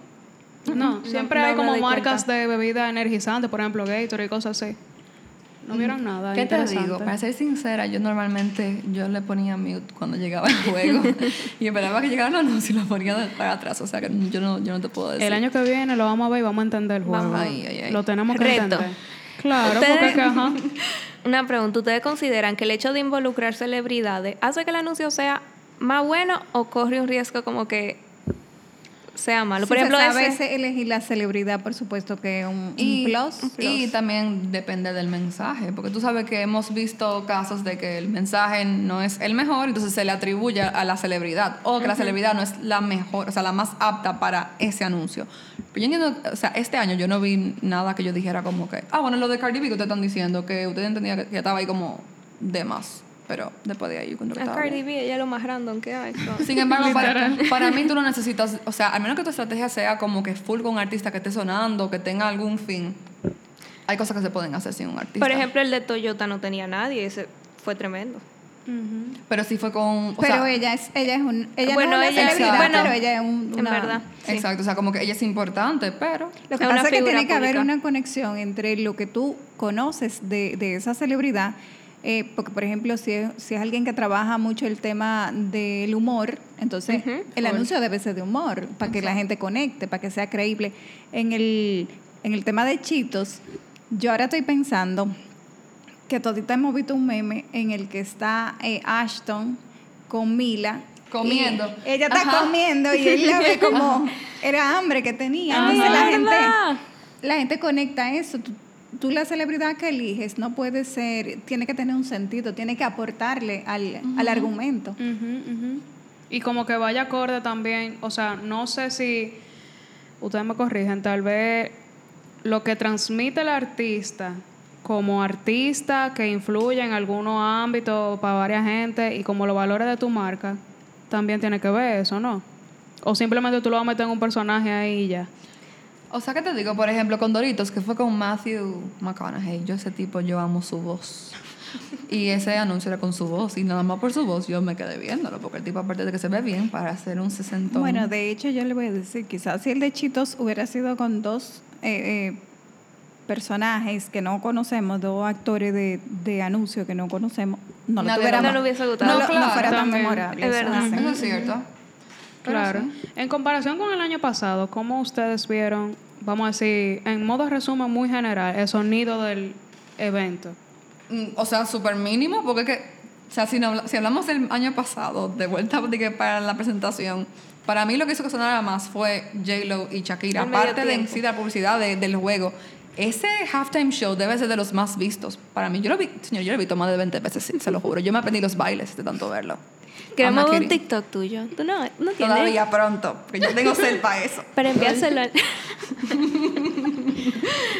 No, siempre no hay como marcas cuenta. de bebida energizante, por ejemplo, Gatorade y cosas así. No vieron nada. ¿Qué te digo? Para ser sincera, yo normalmente yo le ponía mute cuando llegaba el juego y esperaba que llegara el anuncio y lo ponía para atrás. O sea que yo no, yo no te puedo decir. El año que viene lo vamos a ver y vamos a entender el juego. Vamos. Ay, ay, ay. Lo tenemos que Reto. entender. Claro, Ustedes- porque que, ajá. Una pregunta, ¿ustedes consideran que el hecho de involucrar celebridades hace que el anuncio sea más bueno o corre un riesgo como que sea malo. Si Por ejemplo, ese- ese elegir la celebridad, por supuesto que es un, un Y, plus. y también depende del mensaje, porque tú sabes que hemos visto casos de que el mensaje no es el mejor, entonces se le atribuye a la celebridad, o que la celebridad no es la mejor, o sea, la más apta para ese anuncio. Pero yo entiendo, o sea, este año yo no vi nada que yo dijera como que, ah, bueno, lo de Cardi B que ustedes están diciendo, que ustedes entendían que, que estaba ahí como de más, pero después de ahí que a estaba Cardi. B, ella es lo más random que hay. so. Sin embargo, para, para mí tú no necesitas, o sea, al menos que tu estrategia sea como que full con un artista que esté sonando, que tenga algún fin. Hay cosas que se pueden hacer sin un artista. Por ejemplo, el de Toyota no tenía nadie, ese fue tremendo. pero sí fue con, o pero sea, ella es, ella es un, ella Bueno, no es una ella- celebridad, bueno, pero ella es un, En una- verdad. sí. exacto, o sea, como que ella es importante, pero Lo que Es pasa es que tiene que haber una conexión entre lo que tú conoces de, de esa celebridad, eh, porque por ejemplo, si es, si es alguien que trabaja mucho el tema del humor, entonces el anuncio debe ser de humor, para que la gente conecte, para que sea creíble. En el, en el tema de Chitos, yo ahora estoy pensando que todita hemos visto un meme en el que está eh, Ashton con Mila. Comiendo. y ella está Ajá. comiendo y él la ve como era hambre que tenía. Entonces la gente, la gente conecta eso. Tú, tú la celebridad que eliges no puede ser, tiene que tener un sentido, tiene que aportarle al, al argumento. Y como que vaya acorde también, o sea, no sé si, ustedes me corrigen, tal vez lo que transmite el artista como artista que influye en algunos ámbitos para varias gente y como los valores de tu marca, también tiene que ver eso, ¿no? O simplemente tú lo vas a meter en un personaje ahí y ya. O sea, que te digo, por ejemplo, con Doritos, que fue con Matthew McConaughey. Yo ese tipo, yo amo su voz. Y ese anuncio era con su voz. Y nada más por su voz yo me quedé viéndolo. Porque el tipo, aparte de que se ve bien, para hacer un 60 Bueno, de hecho yo le voy a decir, quizás si el de Chitos hubiera sido con dos eh, eh, personajes que no conocemos, dos actores de, de anuncio que no conocemos, no lo Nadie No le hubiese gustado. No, No, claro, fuera tan también. memorable. Es verdad. Eso es cierto. Pero Claro. sí. En comparación con el año pasado, ¿cómo ustedes vieron, vamos a decir, en modo resumen muy general, el sonido del evento? Mm, O sea, súper mínimo, porque es que, o sea, si, no habla- si hablamos del año pasado, de vuelta para la presentación, para mí lo que hizo que sonara más fue J-Lo y Shakira. Aparte de en sí de la publicidad de- del juego, ese halftime show debe ser de los más vistos. Para mí, yo lo vi, señor, yo lo he visto más de 20 veces, sí, se lo juro. Yo me aprendí los bailes de tanto verlo. Queremos un kidding. TikTok tuyo. ¿Tú no, no tienes? Todavía pronto, porque yo tengo cel para eso. Para enviárselo al...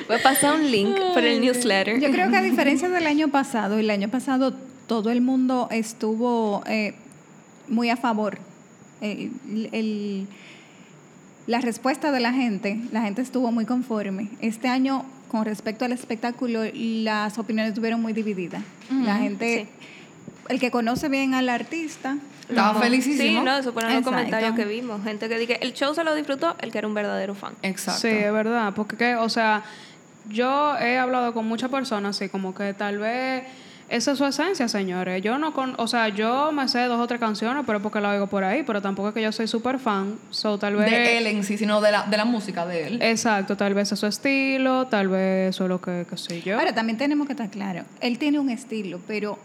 Voy a pasar un link por el newsletter. Yo creo que a diferencia del año pasado, el año pasado todo el mundo estuvo eh, muy a favor. Eh, el- el- la respuesta de la gente, la gente estuvo muy conforme. Este año, con respecto al espectáculo, las opiniones estuvieron muy divididas. La gente, el que conoce bien al artista, Estaba felicísimo. Sí, no, eso fueron los Exacto. comentarios que vimos. Gente que dije, el show se lo disfrutó, el que era un verdadero fan. Exacto. Sí, es verdad, porque, que, o sea, yo he hablado con muchas personas así, como que tal vez esa es su esencia, señores. Yo no con, o sea, yo me sé dos o tres canciones, pero es porque la oigo por ahí, pero tampoco es que yo soy súper fan, so tal vez... de él en sí, sino de la, de la música de él. Exacto, tal vez es su estilo, tal vez eso es lo que, que sé yo. Ahora, también tenemos que estar claro, él tiene un estilo, pero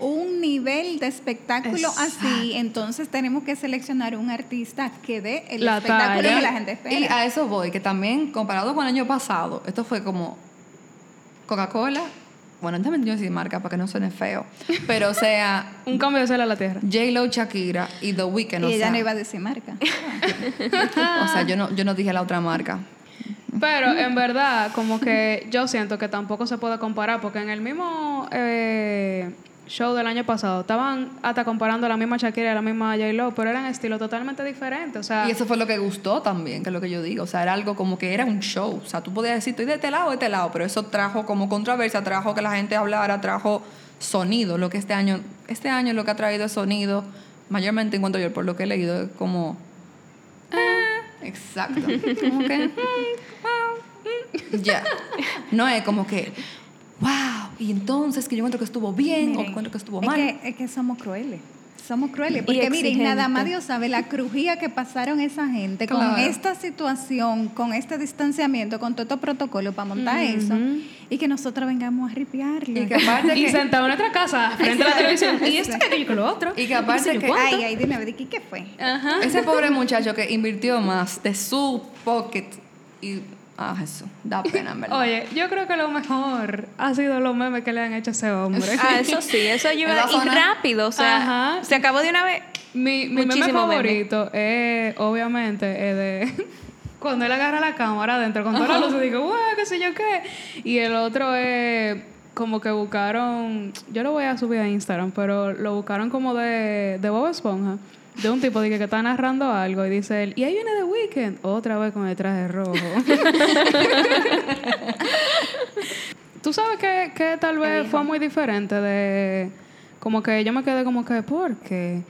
un nivel de espectáculo así, entonces tenemos que seleccionar un artista que dé el La espectáculo talla. que la gente Y espera. a eso voy, que también comparado con el año pasado, esto fue como Coca-Cola. Bueno, también yo decir marca para que no suene feo. Pero o sea, Un cambio de cielo a la tierra. J-Lo, Shakira y The Weeknd. y o ella sea, no iba a decir marca. o sea, yo no, yo no dije la otra marca. Pero en verdad, como que yo siento que tampoco se puede comparar, porque en el mismo eh, show del año pasado estaban hasta comparando la misma Shakira y la misma J-Lo, pero eran estilos totalmente diferentes. O sea, Y eso fue lo que gustó también, que es lo que yo digo. O sea, era algo como que era un show. O sea, tú podías decir, estoy de este lado o de este lado, pero eso trajo como controversia, trajo que la gente hablara, trajo sonido. Lo que este año, este año lo que ha traído es sonido, mayormente en cuanto yo, por lo que he leído, es como... ah, exacto. Como que... mm, mm. Ya. No es como que... Wow, y entonces que yo encuentro que estuvo bien o Miren, encuentro que estuvo es mal. Que, es que somos crueles. Somos crueles. Porque miren, nada más. Dios sabe la crujía que pasaron esa gente con esta situación, con este distanciamiento, con todo estos protocolo para montar eso. Y que nosotros vengamos a ripiarle. Y que aparte Y que, sentado en nuestra casa, frente a la televisión. Y esto, que que lo otro. y que aparte que. Ay, ay, dime, ¿qué qué fue? Ajá. ese pobre muchacho que invirtió más de su pocket y ah Jesús, da pena en verdad. Oye, yo creo que lo mejor ha sido los memes que le han hecho a ese hombre. Ah, eso sí, eso ayuda. Y zona. rápido, o sea, Ajá. se acabó de una vez. Mi, mi meme favorito es, obviamente, es de cuando él agarra la cámara adentro con toda la luz y digo, ¡guau, qué sé yo qué! Y el otro es como que buscaron, yo lo voy a subir a Instagram, pero lo buscaron como de, de Bob Esponja, de un tipo de que, que está narrando algo y dice él, y ahí viene The Weeknd, otra vez con el traje rojo. Tú sabes que, que tal vez fue muy diferente de... Como que yo me quedé como que, ¿por qué?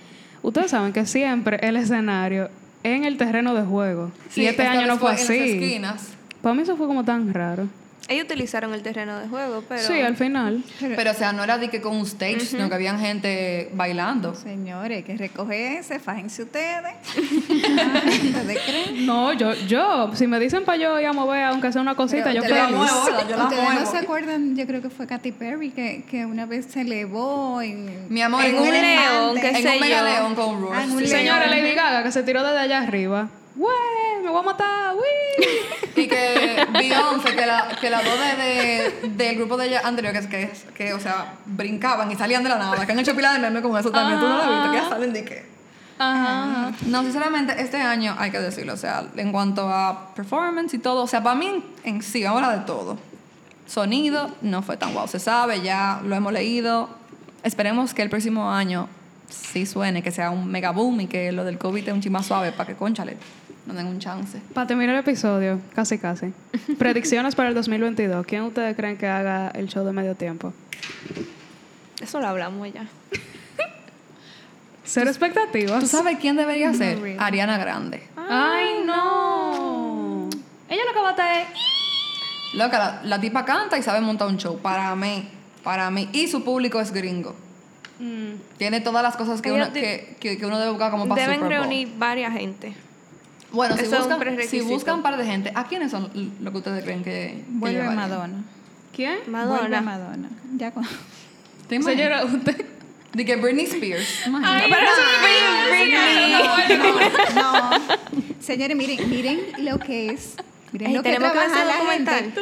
Ustedes saben que siempre el escenario en el terreno de juego. Sí, y este año no fue en las así. esquinas. Para mí eso fue como tan raro. Ellos utilizaron el terreno de juego, pero. Sí, al final. Pero o sea, no era de que con un stage, sino que habían gente bailando. Señores, que recogerse, fájense ustedes. ¿Ustedes creen? No, yo, yo, si me dicen para yo ir a mover, aunque sea una cosita, yo Pero feliz. muevo, yo la ¿Ustedes no muevo. se acuerdan? Yo creo que fue Katy Perry que, que una vez se elevó en, Mi amor, En en un un león, qué En un mega león con Rush. Ah, sí. Señora Lady Gaga, que se tiró desde allá arriba. ¡Wey! ¡Me voy a matar! ¡Uy! Y que Beyoncé, que la, que la dos de, de- del grupo de ella anterior, que, que, que, o sea, brincaban y salían de la nada, que han hecho pila de memes con eso también. Tú no la viste, que ya salen de qué. Ajá. No, sinceramente, este año hay que decirlo, o sea, en cuanto a performance y todo, o sea, para mí en, sí, vamos a hablar de todo. Sonido no fue tan guau, se sabe, ya lo hemos leído. Esperemos que el próximo año sí suene, que sea un mega boom y que lo del COVID es un chima suave para que, conchale, no den un chance. Para terminar el episodio, casi casi. Predicciones para el 2022. ¿Quién ustedes creen que haga el show de medio tiempo? Eso lo hablamos ya. Cero expectativas. ¿Tú sabes quién debería ser? really. Ariana Grande. Ay, no. Ella lo que va a estar es- Loca, la, la tipa canta y sabe montar un show. Para mí, para mí. Y su público es gringo. Mm. Tiene todas las cosas que, uno, que, que, que uno debe buscar como para Deben Super Bowl. reunir varias gente. Bueno, si buscan, si buscan un par de gente, ¿a quiénes son lo que ustedes creen que, Vuelve? Madonna. ¿Quién? Vuelve Madonna. Madonna. Ya con... ¿Te? Señora, usted. De que Britney Spears. Imagínate. Pero eso es Britney. No. Señores, miren, miren lo que es. Miren Ey, lo que tenemos que ver trabaja la gente.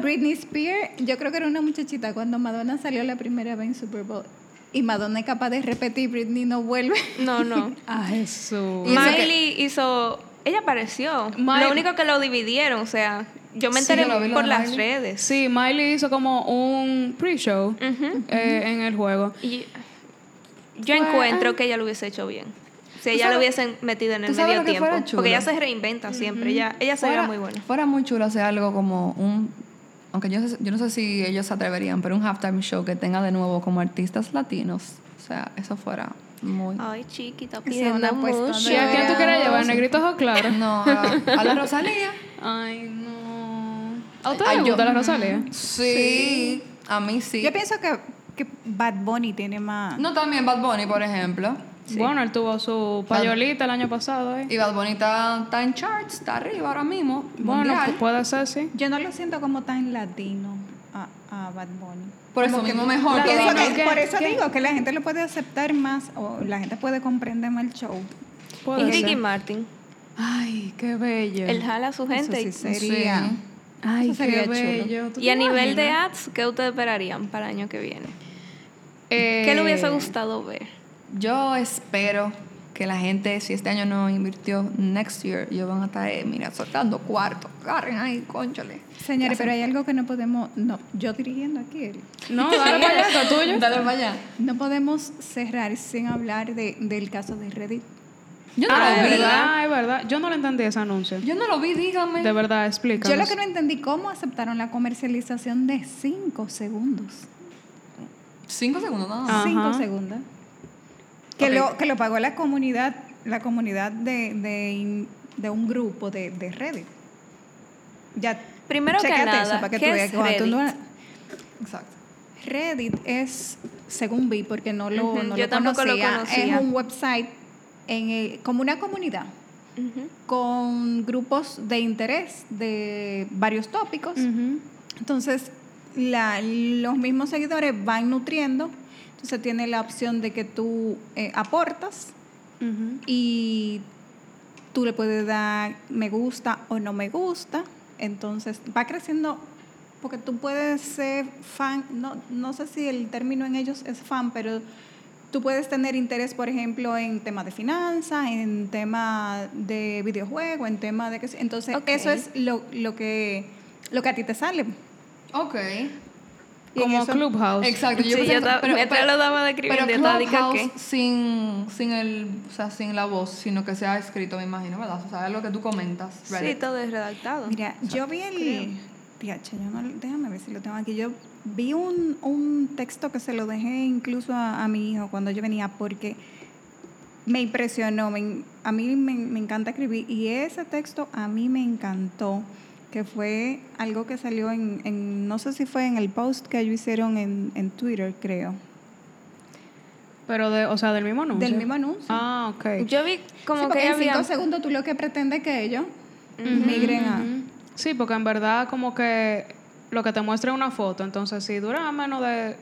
Britney Spears, yo creo que era una muchachita cuando Madonna salió la primera vez en Super Bowl. Y Madonna es capaz de repetir, Britney no vuelve. No, no. A Jesús. Miley hizo. Ella apareció. Miley- Lo único que lo dividieron, o sea, yo me Sí, enteré yo por las Miley. redes. Sí, Miley hizo como un pre-show eh, en el juego. Y yo encuentro que ella lo hubiese hecho bien. Si ella sabes- lo hubiesen metido en el medio tiempo. Porque ella se reinventa siempre. Ella, ella se fuera, ve muy buena. Fuera muy chulo hacer algo como un. Aunque yo, yo no sé si ellos se atreverían, pero un halftime show que tenga de nuevo como artistas latinos. O sea, eso fuera muy. Ay, chiquita, es pidiendo una apuesta mucho. ¿Y a quién tú quieres llevar? ¿Negrito o claro? No, a, a la Rosalía. Ay, no. ¿A les yo- gusta la Rosalía? Sí, a mí sí. Yo pienso que, que Bad Bunny tiene más. No, también Bad Bunny, por ejemplo. Bueno, él tuvo su payolita el año pasado. ¿eh? Y Bad Bunny está, está en charts, está arriba ahora mismo. Bueno, mundial. pu- puede ser, sí. Yo no lo siento como tan latino Bad Bunny. Por eso mismo mejor por eso digo que la gente lo puede aceptar más o la gente puede comprender más el show. Puede Y Ricky. Martin. Ay, qué bello. Él jala a su gente. Eso y- sí sería. Sí. Ay, Eso sería qué bello. ¿Tú Y a nivel de ads, ¿qué ustedes esperarían para el año que viene? Eh, ¿Qué le hubiese gustado ver? Yo espero que la gente, si este año no invirtió, next year, ellos van a estar, eh, mira, soltando cuartos. Agarren ahí, conchale. Señores, pero hay algo que no podemos, no, yo dirigiendo aquí, el- No, dale para allá, está tuyo. Dale para allá. no podemos cerrar sin hablar de, del caso de Reddit. Yo no Ah, lo es vi. verdad, es verdad. Yo no le entendí ese anuncio. Yo no lo vi, dígame. De verdad, explícanos. Yo lo que no entendí, ¿cómo aceptaron la comercialización de 5 segundos? Cinco segundos nada más. 5 Ajá. segundos. Que, lo, que lo pagó la comunidad, la comunidad de, de, de un grupo de, de Reddit. Ya, Primero que nada, eso para que ¿qué tú es veas tú no- Reddit? Exacto. Reddit es, según vi, porque no lo, Ujú, no yo lo tampoco lo conocía, es un website en el- como una comunidad con grupos de interés de varios tópicos. Entonces, la- los mismos seguidores van nutriendo. Entonces tiene la opción de que tú eh, aportas y tú le puedes dar me gusta o no me gusta. Entonces va creciendo porque tú puedes ser fan, no, no sé si el término en ellos es fan, pero tú puedes tener interés, por ejemplo, en temas de finanzas, en temas de videojuegos, en temas de... que Entonces eso es lo, lo, que, lo que a ti te sale. Ok. Como eso- Clubhouse. Sí, Exacto. yo pensé- ta- mientras lo daba describiendo, pero yo Clubhouse que- sin, sin, el, o sea, sin la voz, sino que sea escrito, me imagino, ¿verdad? O sea, es lo que tú comentas. Sí, todo es redactado. Mira, yo vi el... Tiache, yo no, déjame ver si lo tengo aquí. Yo vi un, un texto que se lo dejé incluso a, a mi hijo cuando yo venía porque me impresionó. me- a mí me, me encanta escribir y ese texto a mí me encantó, que fue algo que salió en, en- no sé si fue en el post que ellos hicieron en, en Twitter, creo. Pero de, o sea, del mismo anuncio. Del mismo anuncio. Ah, ok. Yo vi Sí, como porque que en había... cinco segundos tú lo que pretendes que ellos migren a... Sí, porque en verdad como que lo que te muestra es una foto, entonces si dura menos de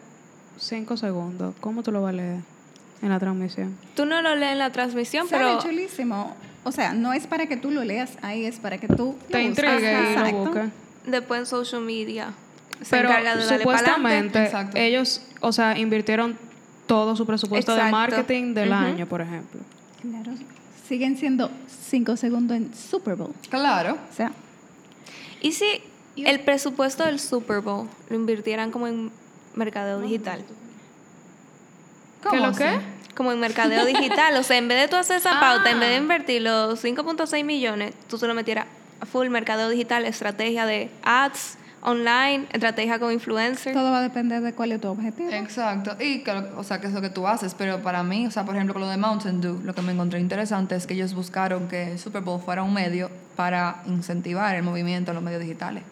5 segundos, ¿cómo tú lo vas a leer en la transmisión? Tú no lo lees en la transmisión, Sale pero... chulísimo. O sea, no es para que tú lo leas ahí, es para que tú Te intrigue y lo busques. Después en social media se Pero encarga de darle supuestamente ellos, o sea, invirtieron todo su presupuesto de marketing del año, por ejemplo. Claro. Siguen siendo cinco segundos en Super Bowl. Claro. O sea, ¿Y si el presupuesto del Super Bowl lo invirtieran como en mercadeo digital? ¿Cómo ¿Qué lo qué? Como en mercadeo digital. O sea, en vez de tú hacer esa Ah. pauta, en vez de invertir los 5.6 millones, tú se lo metieras a full mercadeo digital, estrategia de ads, online, estrategia con influencers. todo va a depender de cuál es tu objetivo. Exacto. Y que, lo- o sea, que es lo que tú haces. Pero para mí, o sea, por ejemplo, con lo de Mountain Dew, lo que me encontré interesante es que ellos buscaron que el Super Bowl fuera un medio para incentivar el movimiento en los medios digitales.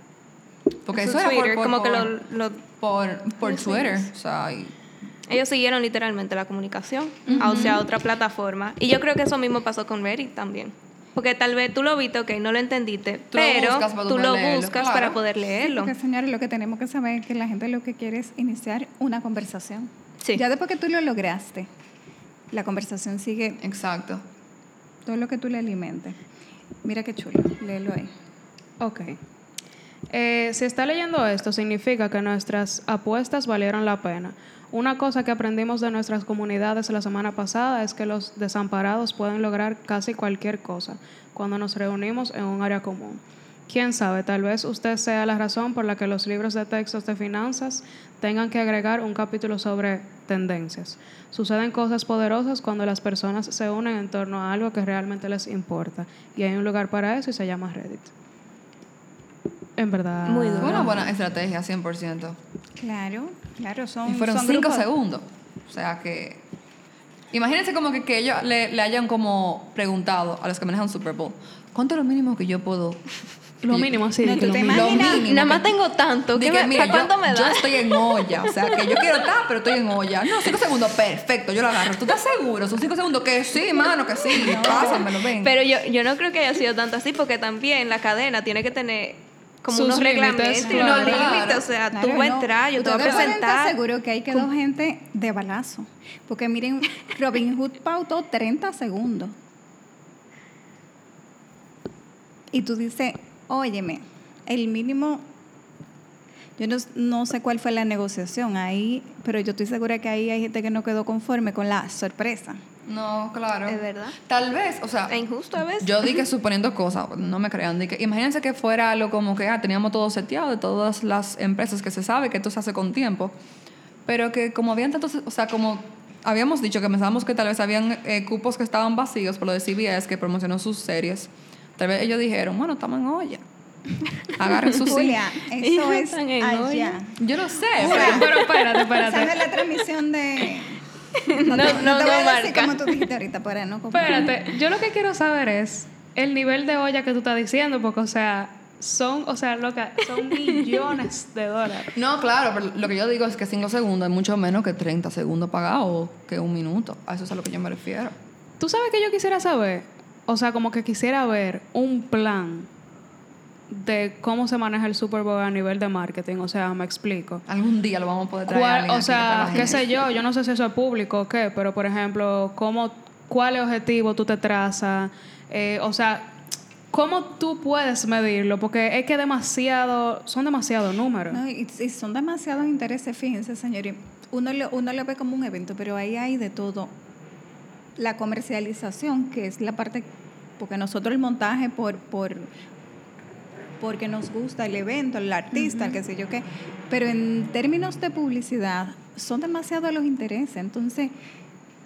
Porque En su eso era Twitter, por, como que lo, lo- por, por Twitter. O sea, y- ellos siguieron literalmente la comunicación hacia otra plataforma. Y yo creo que eso mismo pasó con Reddit también. Porque tal vez tú lo viste, ok, no lo entendiste, Tú lo pero buscas para tú lo leerlo, buscas claro. para poder leerlo. Porque, señores, lo que tenemos que saber es que la gente lo que quiere es iniciar una conversación. Sí. Ya después que tú lo lograste, la conversación sigue exacto. todo lo que tú le alimentes. Mira qué chulo, léelo ahí. Ok. Eh, si está leyendo esto, significa que nuestras apuestas valieron la pena. Una cosa que aprendimos de nuestras comunidades la semana pasada es que los desamparados pueden lograr casi cualquier cosa cuando nos reunimos en un área común. Quién sabe, tal vez usted sea la razón por la que los libros de textos de finanzas tengan que agregar un capítulo sobre tendencias. Suceden cosas poderosas cuando las personas se unen en torno a algo que realmente les importa. Y hay un lugar para eso y se llama Reddit. En verdad. Muy duro. Una buena estrategia, 100%. Claro, claro, son Y fueron son cinco grupos- segundos. O sea que. Imagínense como que, que ellos le, le hayan como preguntado a los que manejan Super Bowl: ¿cuánto es lo mínimo que yo puedo.? Lo yo- mínimo, sí. No, que tú lo te mínimo. Lo mínimo. Nada más tengo tanto. ¿Qué que, me- mira, ¿Para cuánto yo, me yo da? estoy en olla. O sea, que yo quiero estar, pero estoy en olla. No, cinco segundos, perfecto, yo lo agarro. ¿Tú estás seguro? Son cinco segundos que sí, mano, que sí. Pásamelo, ven. Pero yo, yo no creo que haya sido tanto así, porque también la cadena tiene que tener como Sus unos reglamentos y unos claro. límites. O sea, Claro, tú vas a entrar, yo te voy a presentar. seguro que ahí quedó gente de balazo. Porque miren, Robin Hood pautó 30 segundos. Y tú dices, óyeme, el mínimo, yo no, no sé cuál fue la negociación ahí, pero yo estoy segura que ahí hay gente que no quedó conforme con la sorpresa. No, claro. Es verdad. Tal vez, o sea. Es injusto a veces. Yo di que suponiendo cosas, no me crean. Di que, imagínense que fuera algo como que ah, teníamos todo seteado de todas las empresas que se sabe que esto se hace con tiempo. Pero que como habían tantos, o sea, como habíamos dicho que pensábamos que tal vez habían eh, cupos que estaban vacíos por lo de CBS que promocionó sus series. Tal vez ellos dijeron, bueno, estamos en olla. Agarren su. Julia, eso es allá. Yo no sé. Pero, pero espérate, espérate. es la transmisión de... No, te- no, te voy no a decir marca. como tú dijiste ahorita para no comparar. Espérate, yo lo que quiero saber es el nivel de olla que tú estás diciendo, porque, o sea, son, o sea, loca, son millones de dólares. No, claro, pero lo que yo digo es que 5 segundos es mucho menos que 30 segundos pagados que un minuto. A eso es a lo que yo me refiero. ¿Tú sabes que yo quisiera saber? O sea, como que quisiera ver un plan de cómo se maneja el Super Bowl a nivel de marketing. O sea, me explico. Algún día lo vamos a poder traer. a ¿Cuál- alguien o sea, qué sé yo, yo no sé si eso es público o qué, pero por ejemplo, cómo, ¿cuál objetivo tú te trazas? Eh, o sea, ¿cómo tú puedes medirlo? Porque es que demasiado, son demasiados números. No, y, y son demasiados intereses, fíjense, señores. Uno lo, uno lo ve como un evento, pero ahí hay de todo. La comercialización, que es la parte, porque nosotros el montaje por, por porque nos gusta el evento, el artista, el qué sé yo qué, pero en términos de publicidad son demasiados los intereses. Entonces,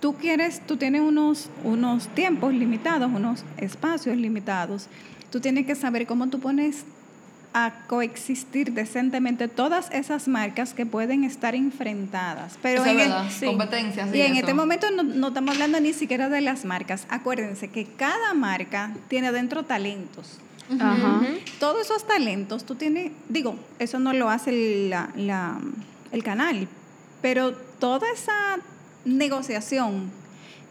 tú quieres, tú tienes unos, unos tiempos limitados, unos espacios limitados. Tú tienes que saber cómo tú pones a coexistir decentemente todas esas marcas que pueden estar enfrentadas. Pero en el- competencias y y en eso. este momento no, no estamos hablando ni siquiera de las marcas. Acuérdense que cada marca tiene dentro talentos. Todos esos talentos, tú tienes, digo, eso no lo hace la- la- el canal, pero toda esa negociación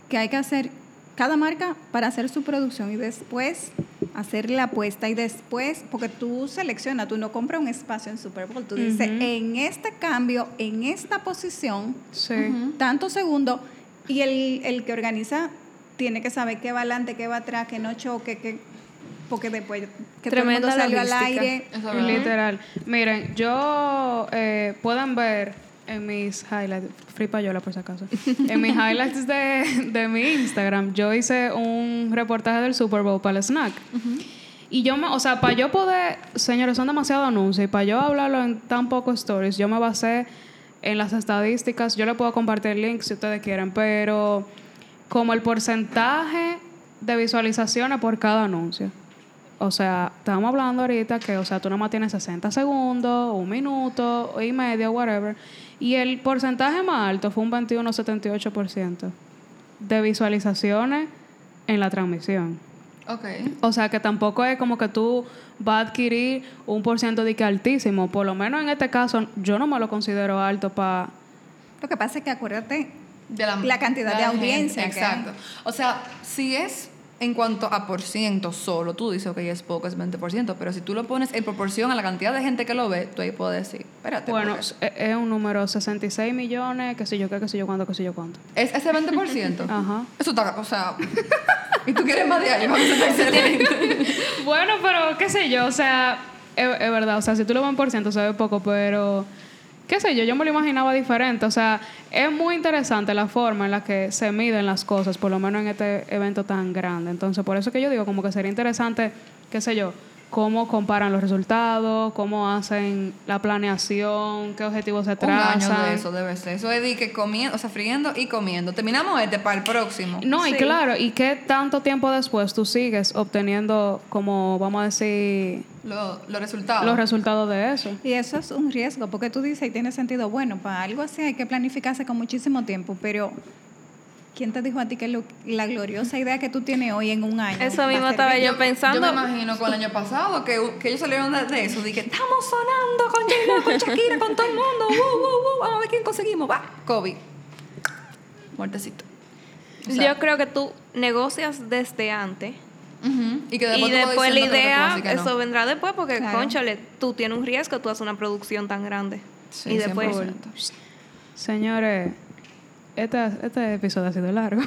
que hay que hacer cada marca para hacer su producción y después hacer la apuesta y después, porque tú seleccionas, tú no compras un espacio en Super Bowl, tú dices, en este cambio, en esta posición, Sí. tantos segundos y el, el que organiza tiene que saber qué va adelante, qué va atrás, que no choque, que, porque después que todo el mundo Tremenda salió al aire. Eso es verdad. Literal. Miren, yo eh, pueden ver en mis highlights, free payola por si acaso, en mis highlights de, de mi Instagram, yo hice un reportaje del Super Bowl para el snack. Y yo me, o sea, para yo poder, señores, son demasiado anuncios y para yo hablarlo en tan pocos stories, yo me basé en las estadísticas, yo le puedo compartir el link si ustedes quieren, pero como el porcentaje de visualizaciones por cada anuncio. O sea, estamos hablando ahorita que, o sea, tú nomás tienes 60 segundos, un minuto y medio, whatever. Y el porcentaje más alto fue un 21,78% de visualizaciones en la transmisión. Ok. O sea, que tampoco es como que tú vas a adquirir un por ciento de que altísimo. Por lo menos en este caso, yo no me lo considero alto para... Lo que pasa es que acuérdate, De la, La cantidad de la audiencia gente, que hay. Exacto. O sea, si es en cuanto a por ciento solo, tú dices, ok, es poco, es 20%, pero si tú lo pones en proporción a la cantidad de gente que lo ve, tú ahí puedes decir, espérate. Bueno, porque es un número 66 millones, qué sé yo qué, qué sé yo cuánto, qué sé yo cuánto. es ese 20%. Ajá. Eso está, o sea, y tú quieres más de ahí, vamos a excelente. Bueno, pero qué sé yo, o sea, es, es verdad, o sea, si tú lo ves en por ciento se ve poco, pero qué sé yo, yo me lo imaginaba diferente, o sea, es muy interesante la forma en la que se miden las cosas, por lo menos en este evento tan grande. Entonces, por eso que yo digo, como que sería interesante, qué sé yo, cómo comparan los resultados, cómo hacen la planeación, qué objetivos se Un trazan. año de eso debe ser. Eso es de que comiendo, o sea, friendo y comiendo. Terminamos este para el próximo. No, y claro, ¿y qué tanto tiempo después tú sigues obteniendo, como vamos a decir, Lo- los resultados. los resultados de eso? y eso es un riesgo, porque tú dices y tiene sentido, bueno, para algo así hay que planificarse con muchísimo tiempo, pero ¿quién te dijo a ti que lo- la gloriosa idea que tú tienes hoy en un año? Eso mismo estaba yo pensando. Yo me imagino con el año pasado que, que ellos salieron de, de eso. Dije, estamos sonando con J-Lo, con Shakira, con todo el mundo. Uh, uh, uh, vamos a ver quién conseguimos. Va, COVID. Muertecito. O sea, yo creo que tú negocias desde antes. Y que después, y la que idea, que no. eso vendrá después, porque, Claro. conchale, tú tienes un riesgo, tú haces una producción tan grande. Sí, y después, 100%. Señores, este, este episodio ha sido largo.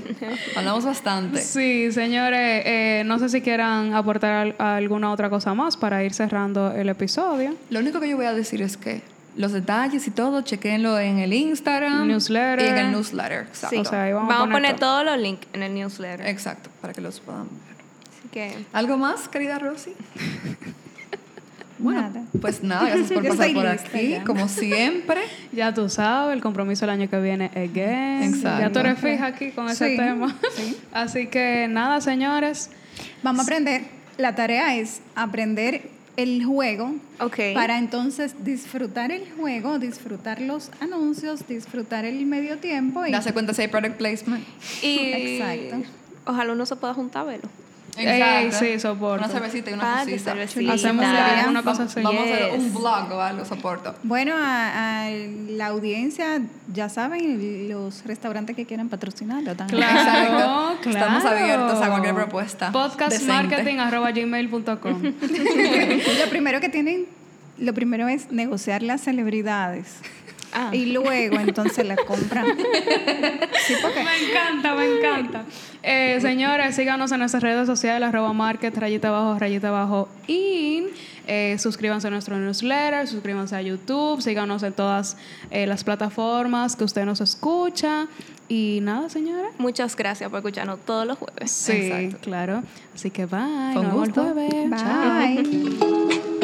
Hablamos bastante. Sí, señores, eh, no sé si quieran aportar al- alguna otra cosa más para ir cerrando el episodio. Lo único que yo voy a decir es que los detalles y todo, chequenlo en el Instagram. Newsletter. Y en el newsletter. Exacto. O sea, ahí vamos, vamos, a poner todo. todos los links en el newsletter. Exacto, para que los puedan ver. Así que, ¿Algo más, querida Rosy? Bueno, Nada. pues nada, gracias por pasar por aquí, ya. como siempre. Ya tú sabes, el compromiso el año que viene again. Exacto. Ya tú eres fija aquí con ese Sí, tema. Así que nada, señores. Vamos a aprender, la tarea es aprender el juego ok. para entonces disfrutar el juego, disfrutar los anuncios, disfrutar el medio tiempo y Darse cuenta si hay product placement. y Exacto. ojalá uno se pueda juntar a verlo. Ey, sí, soporto. Una cervecita y una de cosita. Hacemos una cosa así. Vamos a hacer un vlog o algo, soporto. Bueno, a, a la audiencia, ya saben, los restaurantes que quieran patrocinarlo también. Claro, Exacto. claro. Estamos abiertos a cualquier propuesta decente. Podcastmarketing.gmail.com lo primero que tienen, lo primero es negociar las celebridades. Ah. Y luego entonces las compran. Sí, porque Me encanta, me encanta. Eh, señores, síganos en nuestras redes sociales, arroba market, rayita abajo, rayita abajo, in. Eh, suscríbanse a nuestro newsletter, suscríbanse a YouTube, síganos en todas eh, las plataformas que usted nos escucha. Y nada, señora. Muchas gracias por escucharnos todos los jueves. Sí, Exacto. claro. Así que bye. Nos vemos el jueves. Chao. Bye.